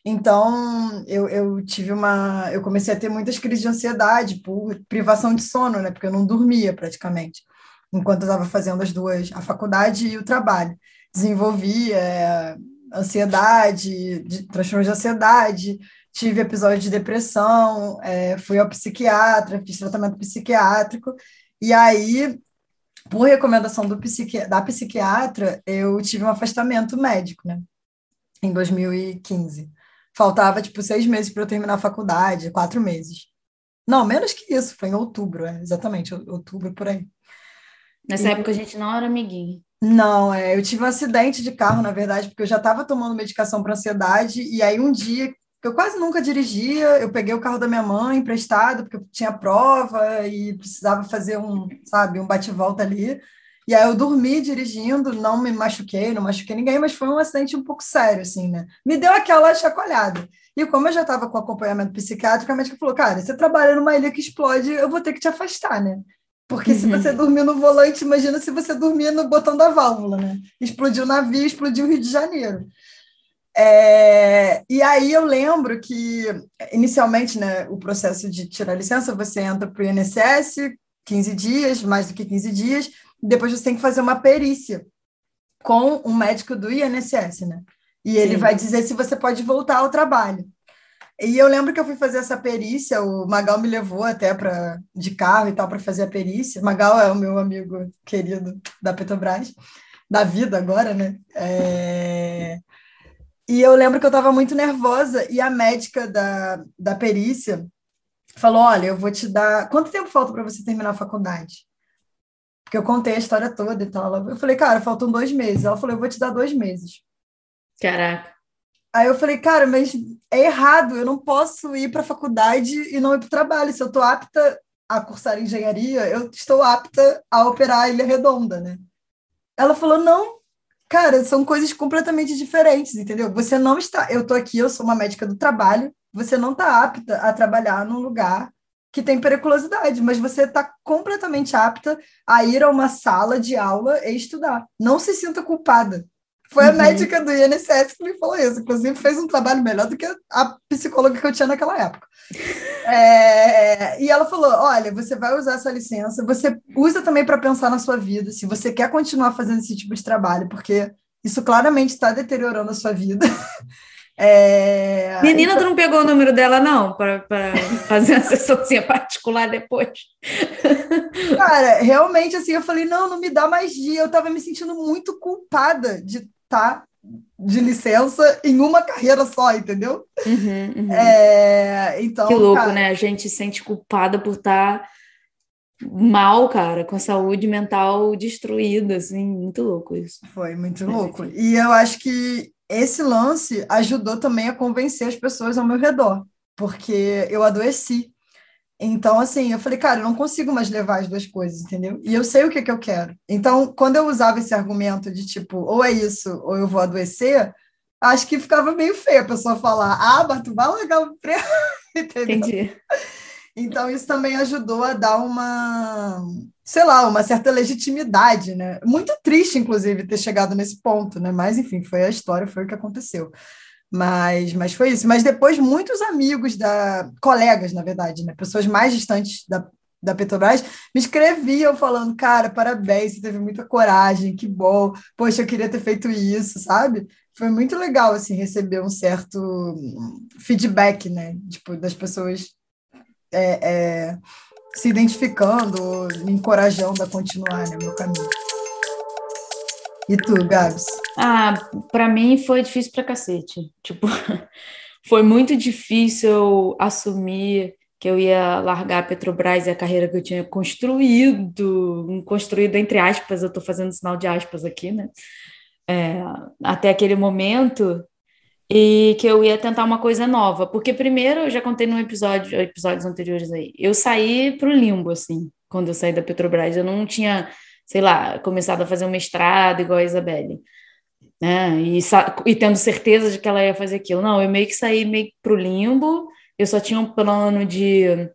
Então, eu, eu tive uma. Eu comecei a ter muitas crises de ansiedade por privação de sono, né? Porque eu não dormia praticamente, enquanto eu estava fazendo as duas, a faculdade e o trabalho. Desenvolvi é, ansiedade, de, transtorno de ansiedade, tive episódio de depressão, é, fui ao psiquiatra, fiz tratamento psiquiátrico, e aí por recomendação do psiqui da psiquiatra, eu tive um afastamento médico, né? Em 2015. Faltava, tipo, seis meses para eu terminar a faculdade, quatro meses. Não, menos que isso, foi em outubro, é, exatamente, outubro por aí. Nessa e... época a gente não era amiguinho. Não, é, eu tive um acidente de carro, na verdade, porque eu já estava tomando medicação para ansiedade, e aí um dia eu quase nunca dirigia, eu peguei o carro da minha mãe emprestado, porque eu tinha prova e precisava fazer um, sabe, um bate-volta ali. E aí eu dormi dirigindo, não me machuquei, não machuquei ninguém, mas foi um acidente um pouco sério, assim, né? Me deu aquela chacoalhada. E como eu já estava com acompanhamento psiquiátrico, a médica falou, cara, você trabalha numa ilha que explode, eu vou ter que te afastar, né? Porque se você uhum. dormir no volante, imagina se você dormir no botão da válvula, né? Explodiu o navio, explodiu o Rio de Janeiro. É, e aí eu lembro que, inicialmente, né, o processo de tirar licença, você entra para o INSS, 15 dias, mais do que 15 dias, depois você tem que fazer uma perícia com um médico do INSS, né? E ele Sim. vai dizer se você pode voltar ao trabalho. E eu lembro que eu fui fazer essa perícia, o Magal me levou até para de carro e tal para fazer a perícia. Magal é o meu amigo querido da Petrobras, da vida agora, né? É... E eu lembro que eu estava muito nervosa e a médica da, da perícia falou: Olha, eu vou te dar. Quanto tempo falta para você terminar a faculdade? Porque eu contei a história toda e tal. Eu falei, cara, faltam dois meses. Ela falou: Eu vou te dar dois meses. Caraca. Aí eu falei, cara, mas é errado, eu não posso ir para a faculdade e não ir para o trabalho. Se eu estou apta a cursar engenharia, eu estou apta a operar a Ilha Redonda, né? Ela falou, não, Cara, são coisas completamente diferentes, entendeu? Você não está. Eu tô aqui, eu sou uma médica do trabalho, você não está apta a trabalhar num lugar que tem periculosidade, mas você está completamente apta a ir a uma sala de aula e estudar. Não se sinta culpada. Foi a uhum. médica do INSS que me falou isso. Inclusive, fez um trabalho melhor do que a psicóloga que eu tinha naquela época. É, e ela falou: olha, você vai usar essa licença, você usa também para pensar na sua vida, se você quer continuar fazendo esse tipo de trabalho, porque isso claramente está deteriorando a sua vida. É, Menina, então... tu não pegou o número dela, não, para fazer uma sessãozinha particular depois? Cara, realmente, assim, eu falei, não, não me dá mais dia. Eu estava me sentindo muito culpada de tá de licença em uma carreira só, entendeu? Uhum, uhum. É, então, que louco, cara... né? A gente se sente culpada por estar tá mal, cara, com a saúde mental destruída, assim, muito louco isso. Foi muito Mas, louco. Enfim. E eu acho que esse lance ajudou também a convencer as pessoas ao meu redor, porque eu adoeci. Então, assim, eu falei, cara, eu não consigo mais levar as duas coisas, entendeu? E eu sei o que, que eu quero. Então, quando eu usava esse argumento de tipo, ou é isso, ou eu vou adoecer, acho que ficava meio feio a pessoa falar, ah, mas tu vai largar o emprego, entendeu? Entendi. Então, isso também ajudou a dar uma, sei lá, uma certa legitimidade, né? Muito triste, inclusive, ter chegado nesse ponto, né? Mas, enfim, foi a história, foi o que aconteceu. Mas, mas foi isso. Mas depois, muitos amigos, da colegas, na verdade, né? Pessoas mais distantes da, da Petrobras, me escreviam falando, cara, parabéns, você teve muita coragem, que bom, poxa, eu queria ter feito isso, sabe? Foi muito legal, assim, receber um certo feedback, né? Tipo, das pessoas é, é, se identificando, me encorajando a continuar no né, meu caminho. E tu, Gabs? Ah, para mim foi difícil pra cacete. Tipo, foi muito difícil assumir que eu ia largar a Petrobras e a carreira que eu tinha construído, construído entre aspas, eu estou fazendo sinal de aspas aqui, né? É, até aquele momento, e que eu ia tentar uma coisa nova, porque primeiro eu já contei no episódio, episódios anteriores aí, eu saí para o limbo assim, quando eu saí da Petrobras, eu não tinha, sei lá, começado a fazer um mestrado igual a Isabelle, né? E, e tendo certeza de que ela ia fazer aquilo. Não, eu meio que saí meio para o limbo. Eu só tinha um plano de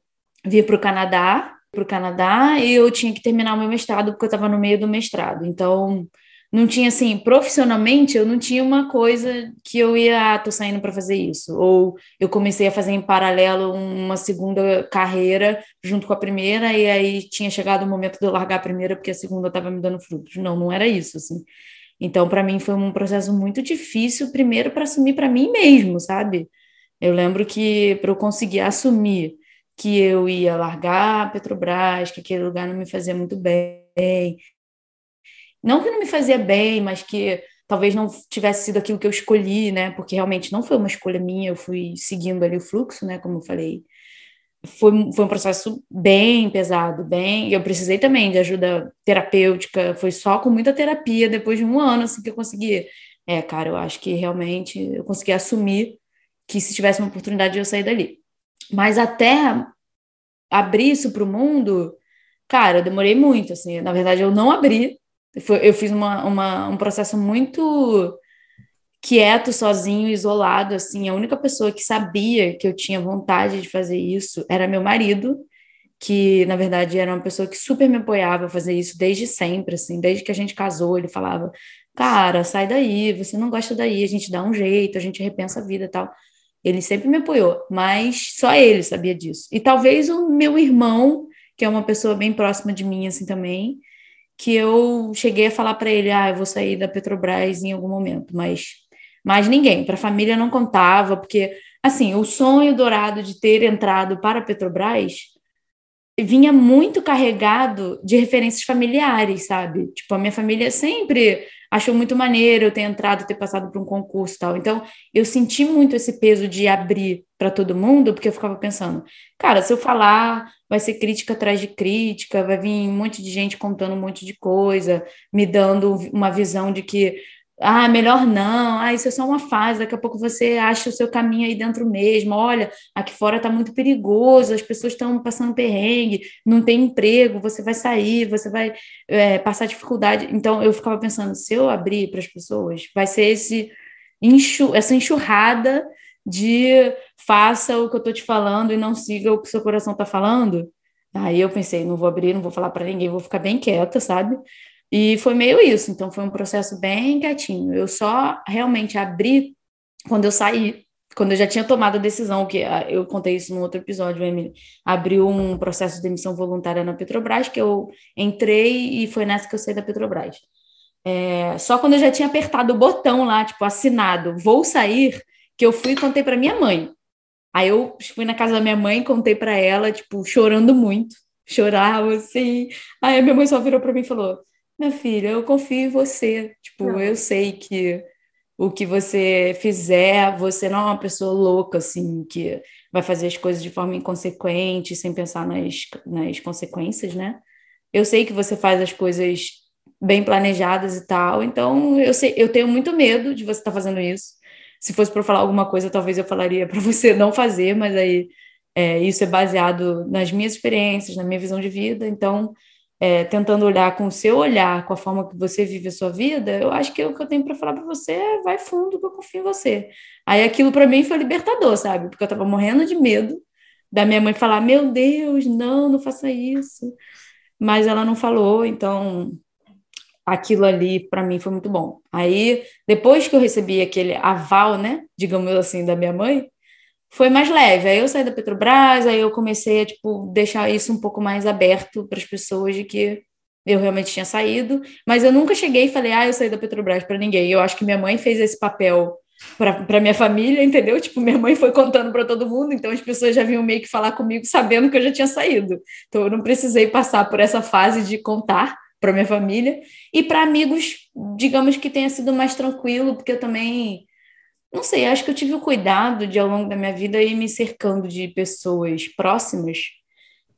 vir para o Canadá, para o Canadá, e eu tinha que terminar o meu mestrado porque eu estava no meio do mestrado. Então não tinha assim, profissionalmente, eu não tinha uma coisa que eu ia, ah, tô saindo para fazer isso, ou eu comecei a fazer em paralelo uma segunda carreira junto com a primeira e aí tinha chegado o momento de eu largar a primeira porque a segunda estava me dando frutos. Não, não era isso assim. Então, para mim foi um processo muito difícil, primeiro para assumir para mim mesmo, sabe? Eu lembro que para eu conseguir assumir que eu ia largar a Petrobras, que aquele lugar não me fazia muito bem, não que não me fazia bem, mas que talvez não tivesse sido aquilo que eu escolhi, né? Porque realmente não foi uma escolha minha, eu fui seguindo ali o fluxo, né? Como eu falei. Foi, foi um processo bem pesado, bem. Eu precisei também de ajuda terapêutica, foi só com muita terapia, depois de um ano, assim, que eu consegui. É, cara, eu acho que realmente eu consegui assumir que se tivesse uma oportunidade eu sair dali. Mas até abrir isso para o mundo, cara, eu demorei muito, assim. Na verdade, eu não abri eu fiz uma, uma, um processo muito quieto, sozinho, isolado, assim. A única pessoa que sabia que eu tinha vontade de fazer isso era meu marido, que na verdade era uma pessoa que super me apoiava a fazer isso desde sempre, assim, desde que a gente casou, ele falava: "Cara, sai daí, você não gosta daí, a gente dá um jeito, a gente repensa a vida", tal. Ele sempre me apoiou, mas só ele sabia disso. E talvez o meu irmão, que é uma pessoa bem próxima de mim assim também, que eu cheguei a falar para ele, ah, eu vou sair da Petrobras em algum momento, mas mais ninguém, para a família não contava, porque assim, o sonho dourado de ter entrado para a Petrobras vinha muito carregado de referências familiares, sabe? Tipo, a minha família sempre achou muito maneiro eu ter entrado, ter passado por um concurso e tal. Então, eu senti muito esse peso de abrir para todo mundo, porque eu ficava pensando, cara, se eu falar, vai ser crítica atrás de crítica, vai vir um monte de gente contando um monte de coisa, me dando uma visão de que ah, melhor não, ah, isso é só uma fase, daqui a pouco você acha o seu caminho aí dentro mesmo. Olha, aqui fora está muito perigoso, as pessoas estão passando perrengue, não tem emprego, você vai sair, você vai é, passar dificuldade. Então eu ficava pensando, se eu abrir para as pessoas, vai ser esse enxu essa enxurrada de faça o que eu estou te falando e não siga o que seu coração está falando. Aí eu pensei, não vou abrir, não vou falar para ninguém, vou ficar bem quieta, sabe? E foi meio isso, então foi um processo bem quietinho. Eu só realmente abri quando eu saí, quando eu já tinha tomado a decisão, que ah, eu contei isso no outro episódio, Emily, abriu um processo de demissão voluntária na Petrobras, que eu entrei e foi nessa que eu saí da Petrobras. É, só quando eu já tinha apertado o botão lá, tipo, assinado, vou sair, que eu fui e contei para minha mãe. Aí eu fui na casa da minha mãe, contei para ela, tipo, chorando muito, chorava assim. Aí a minha mãe só virou para mim e falou: minha filha, eu confio em você. Tipo, não. eu sei que o que você fizer, você não é uma pessoa louca, assim, que vai fazer as coisas de forma inconsequente, sem pensar nas, nas consequências, né? Eu sei que você faz as coisas bem planejadas e tal, então eu, sei, eu tenho muito medo de você estar tá fazendo isso. Se fosse para falar alguma coisa, talvez eu falaria para você não fazer, mas aí é, isso é baseado nas minhas experiências, na minha visão de vida, então é, tentando olhar com o seu olhar, com a forma que você vive a sua vida, eu acho que o que eu tenho para falar para você é vai fundo, que eu confio em você. Aí aquilo para mim foi libertador, sabe? Porque eu estava morrendo de medo da minha mãe falar: Meu Deus, não, não faça isso. Mas ela não falou, então aquilo ali para mim foi muito bom. Aí, depois que eu recebi aquele aval, né, digamos assim, da minha mãe, foi mais leve. Aí eu saí da Petrobras, aí eu comecei a tipo deixar isso um pouco mais aberto para as pessoas de que eu realmente tinha saído, mas eu nunca cheguei e falei: "Ah, eu saí da Petrobras para ninguém". Eu acho que minha mãe fez esse papel para minha família, entendeu? Tipo, minha mãe foi contando para todo mundo, então as pessoas já vinham meio que falar comigo sabendo que eu já tinha saído. Então eu não precisei passar por essa fase de contar para minha família e para amigos, digamos que tenha sido mais tranquilo, porque eu também não sei, acho que eu tive o cuidado de, ao longo da minha vida, ir me cercando de pessoas próximas,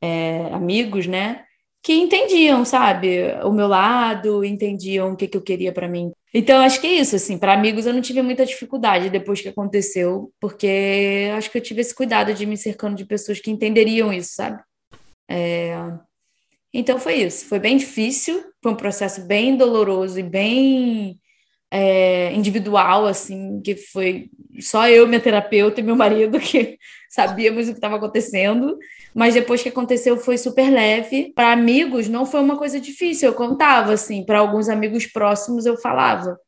é, amigos, né? Que entendiam, sabe, o meu lado, entendiam o que, que eu queria para mim. Então, acho que é isso, assim, para amigos eu não tive muita dificuldade depois que aconteceu, porque acho que eu tive esse cuidado de me cercando de pessoas que entenderiam isso, sabe? É... Então, foi isso. Foi bem difícil, foi um processo bem doloroso e bem é, individual, assim, que foi só eu, minha terapeuta e meu marido que sabíamos o que estava acontecendo. Mas depois que aconteceu, foi super leve. Para amigos, não foi uma coisa difícil. Eu contava, assim, para alguns amigos próximos eu falava.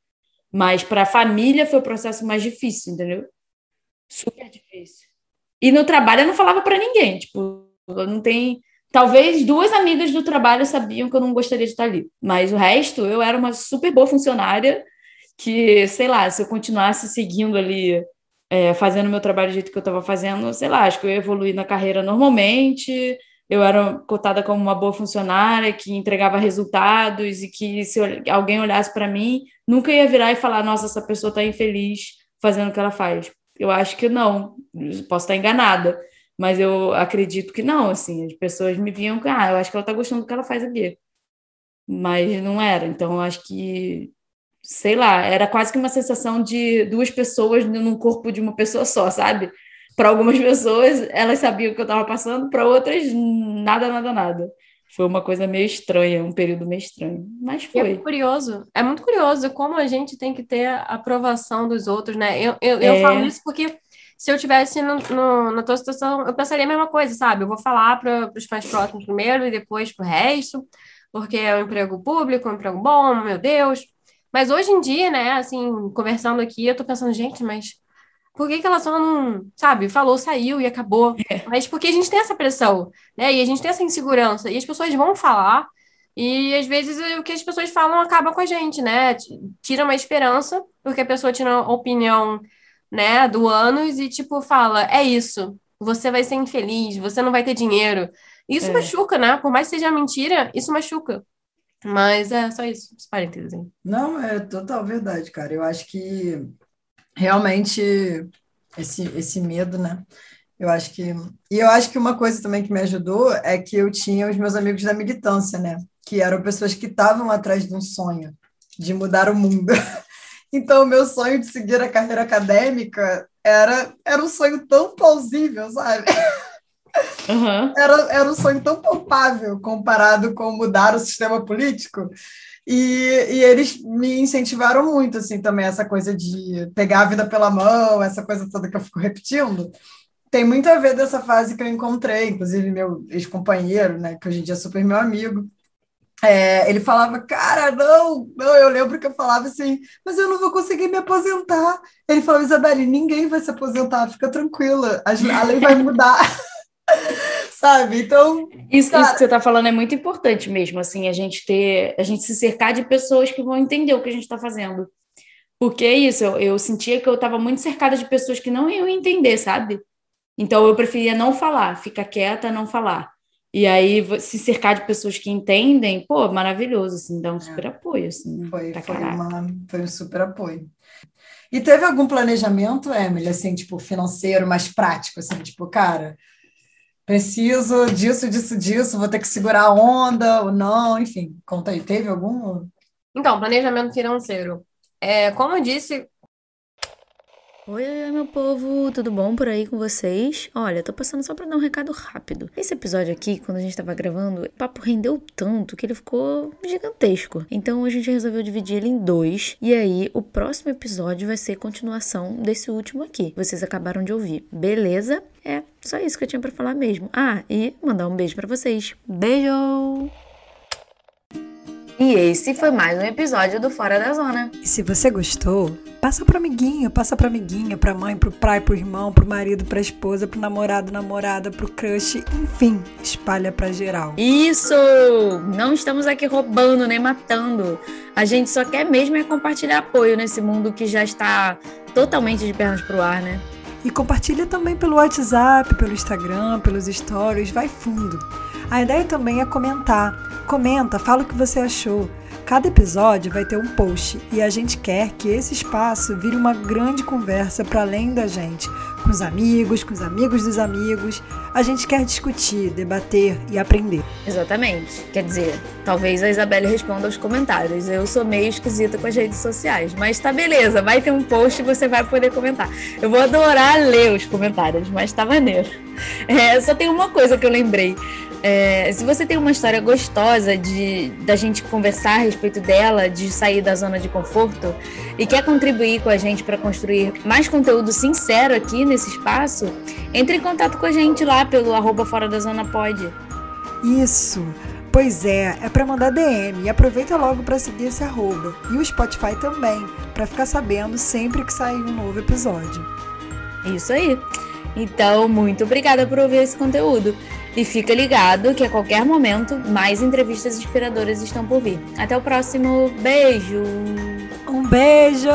Mas para a família foi o processo mais difícil, entendeu? Super difícil. E no trabalho eu não falava para ninguém. Tipo, não tem. Talvez duas amigas do trabalho sabiam que eu não gostaria de estar ali. Mas o resto, eu era uma super boa funcionária que, sei lá, se eu continuasse seguindo ali, é, fazendo meu trabalho do jeito que eu estava fazendo, sei lá, acho que eu ia evoluir na carreira normalmente, eu era cotada como uma boa funcionária, que entregava resultados e que se alguém olhasse para mim, nunca ia virar e falar, nossa, essa pessoa está infeliz fazendo o que ela faz. Eu acho que não, posso estar enganada, mas eu acredito que não, assim, as pessoas me viam, ah, eu acho que ela está gostando do que ela faz aqui. Mas não era, então eu acho que sei lá, era quase que uma sensação de duas pessoas num corpo de uma pessoa só, sabe? Para algumas pessoas, elas sabiam o que eu estava passando, para outras, nada, nada, nada. Foi uma coisa meio estranha, um período meio estranho, mas foi. É curioso, é muito curioso como a gente tem que ter a aprovação dos outros, né? Eu, eu, eu é... falo isso porque se eu tivesse no, no, na tua situação, eu pensaria a mesma coisa, sabe? Eu vou falar para os mais próximos primeiro e depois para o resto, porque é um emprego público, um emprego bom, meu Deus. Mas hoje em dia, né, assim, conversando aqui, eu tô pensando, gente, mas por que, que ela só não, sabe, falou, saiu e acabou? É. Mas porque a gente tem essa pressão, né? E a gente tem essa insegurança, e as pessoas vão falar, e às vezes o que as pessoas falam acaba com a gente, né? Tira uma esperança, porque a pessoa tira a opinião, né, do anos e, tipo, fala: é isso, você vai ser infeliz, você não vai ter dinheiro. Isso é. machuca, né? Por mais que seja mentira, isso machuca. Mas é só isso, os parênteses. Hein? Não, é total verdade, cara. Eu acho que realmente esse, esse medo, né? Eu acho que. E eu acho que uma coisa também que me ajudou é que eu tinha os meus amigos da militância, né? Que eram pessoas que estavam atrás de um sonho de mudar o mundo. Então, o meu sonho de seguir a carreira acadêmica era, era um sonho tão plausível, sabe? Uhum. Era, era um sonho tão palpável comparado com mudar o sistema político. E, e eles me incentivaram muito, assim, também, essa coisa de pegar a vida pela mão, essa coisa toda que eu fico repetindo. Tem muito a ver dessa fase que eu encontrei, inclusive meu ex-companheiro, né, que hoje em dia é super meu amigo, é, ele falava, cara, não, não, eu lembro que eu falava assim, mas eu não vou conseguir me aposentar. Ele falou, Isabelle, ninguém vai se aposentar, fica tranquila, a, a lei vai mudar. Sabe? Então. Isso, cara... isso que você está falando é muito importante mesmo, assim, a gente ter, a gente se cercar de pessoas que vão entender o que a gente está fazendo. Porque é isso, eu, eu sentia que eu estava muito cercada de pessoas que não iam entender, sabe? Então eu preferia não falar, ficar quieta, não falar. E aí se cercar de pessoas que entendem, pô, maravilhoso, assim, dá um é. super apoio, assim. Foi, foi, uma, foi um super apoio. E teve algum planejamento, Emily, assim, tipo, financeiro, mais prático, assim, tipo, cara, preciso disso, disso, disso, vou ter que segurar a onda ou não, enfim, conta aí, teve algum? Então, planejamento financeiro. É, como eu disse, Oi, oi, meu povo, tudo bom por aí com vocês? Olha, tô passando só pra dar um recado rápido. Esse episódio aqui, quando a gente tava gravando, o papo rendeu tanto que ele ficou gigantesco. Então a gente resolveu dividir ele em dois. E aí, o próximo episódio vai ser continuação desse último aqui. Vocês acabaram de ouvir, beleza? É, só isso que eu tinha pra falar mesmo. Ah, e mandar um beijo pra vocês. Beijo! E esse foi mais um episódio do Fora da Zona. E se você gostou, passa pro amiguinho, passa pra amiguinha, pra mãe, pro pai, pro irmão, pro marido, pra esposa, pro namorado, namorada, pro crush, enfim, espalha pra geral. Isso! Não estamos aqui roubando nem matando. A gente só quer mesmo é compartilhar apoio nesse mundo que já está totalmente de pernas pro ar, né? E compartilha também pelo WhatsApp, pelo Instagram, pelos stories, vai fundo. A ideia também é comentar. Comenta, fala o que você achou. Cada episódio vai ter um post e a gente quer que esse espaço vire uma grande conversa para além da gente, com os amigos, com os amigos dos amigos. A gente quer discutir, debater e aprender. Exatamente. Quer dizer, talvez a Isabelle responda aos comentários. Eu sou meio esquisita com as redes sociais, mas tá beleza, vai ter um post e você vai poder comentar. Eu vou adorar ler os comentários, mas tá maneiro. É, só tem uma coisa que eu lembrei. É, se você tem uma história gostosa de da gente conversar a respeito dela, de sair da zona de conforto e quer contribuir com a gente para construir mais conteúdo sincero aqui nesse espaço, entre em contato com a gente lá pelo arroba fora da zona pode. Isso. Pois é, é para mandar DM e aproveita logo para seguir esse arroba e o Spotify também, para ficar sabendo sempre que sair um novo episódio. Isso aí. Então, muito obrigada por ouvir esse conteúdo. E fica ligado que a qualquer momento mais entrevistas inspiradoras estão por vir. Até o próximo. Beijo! Um beijo!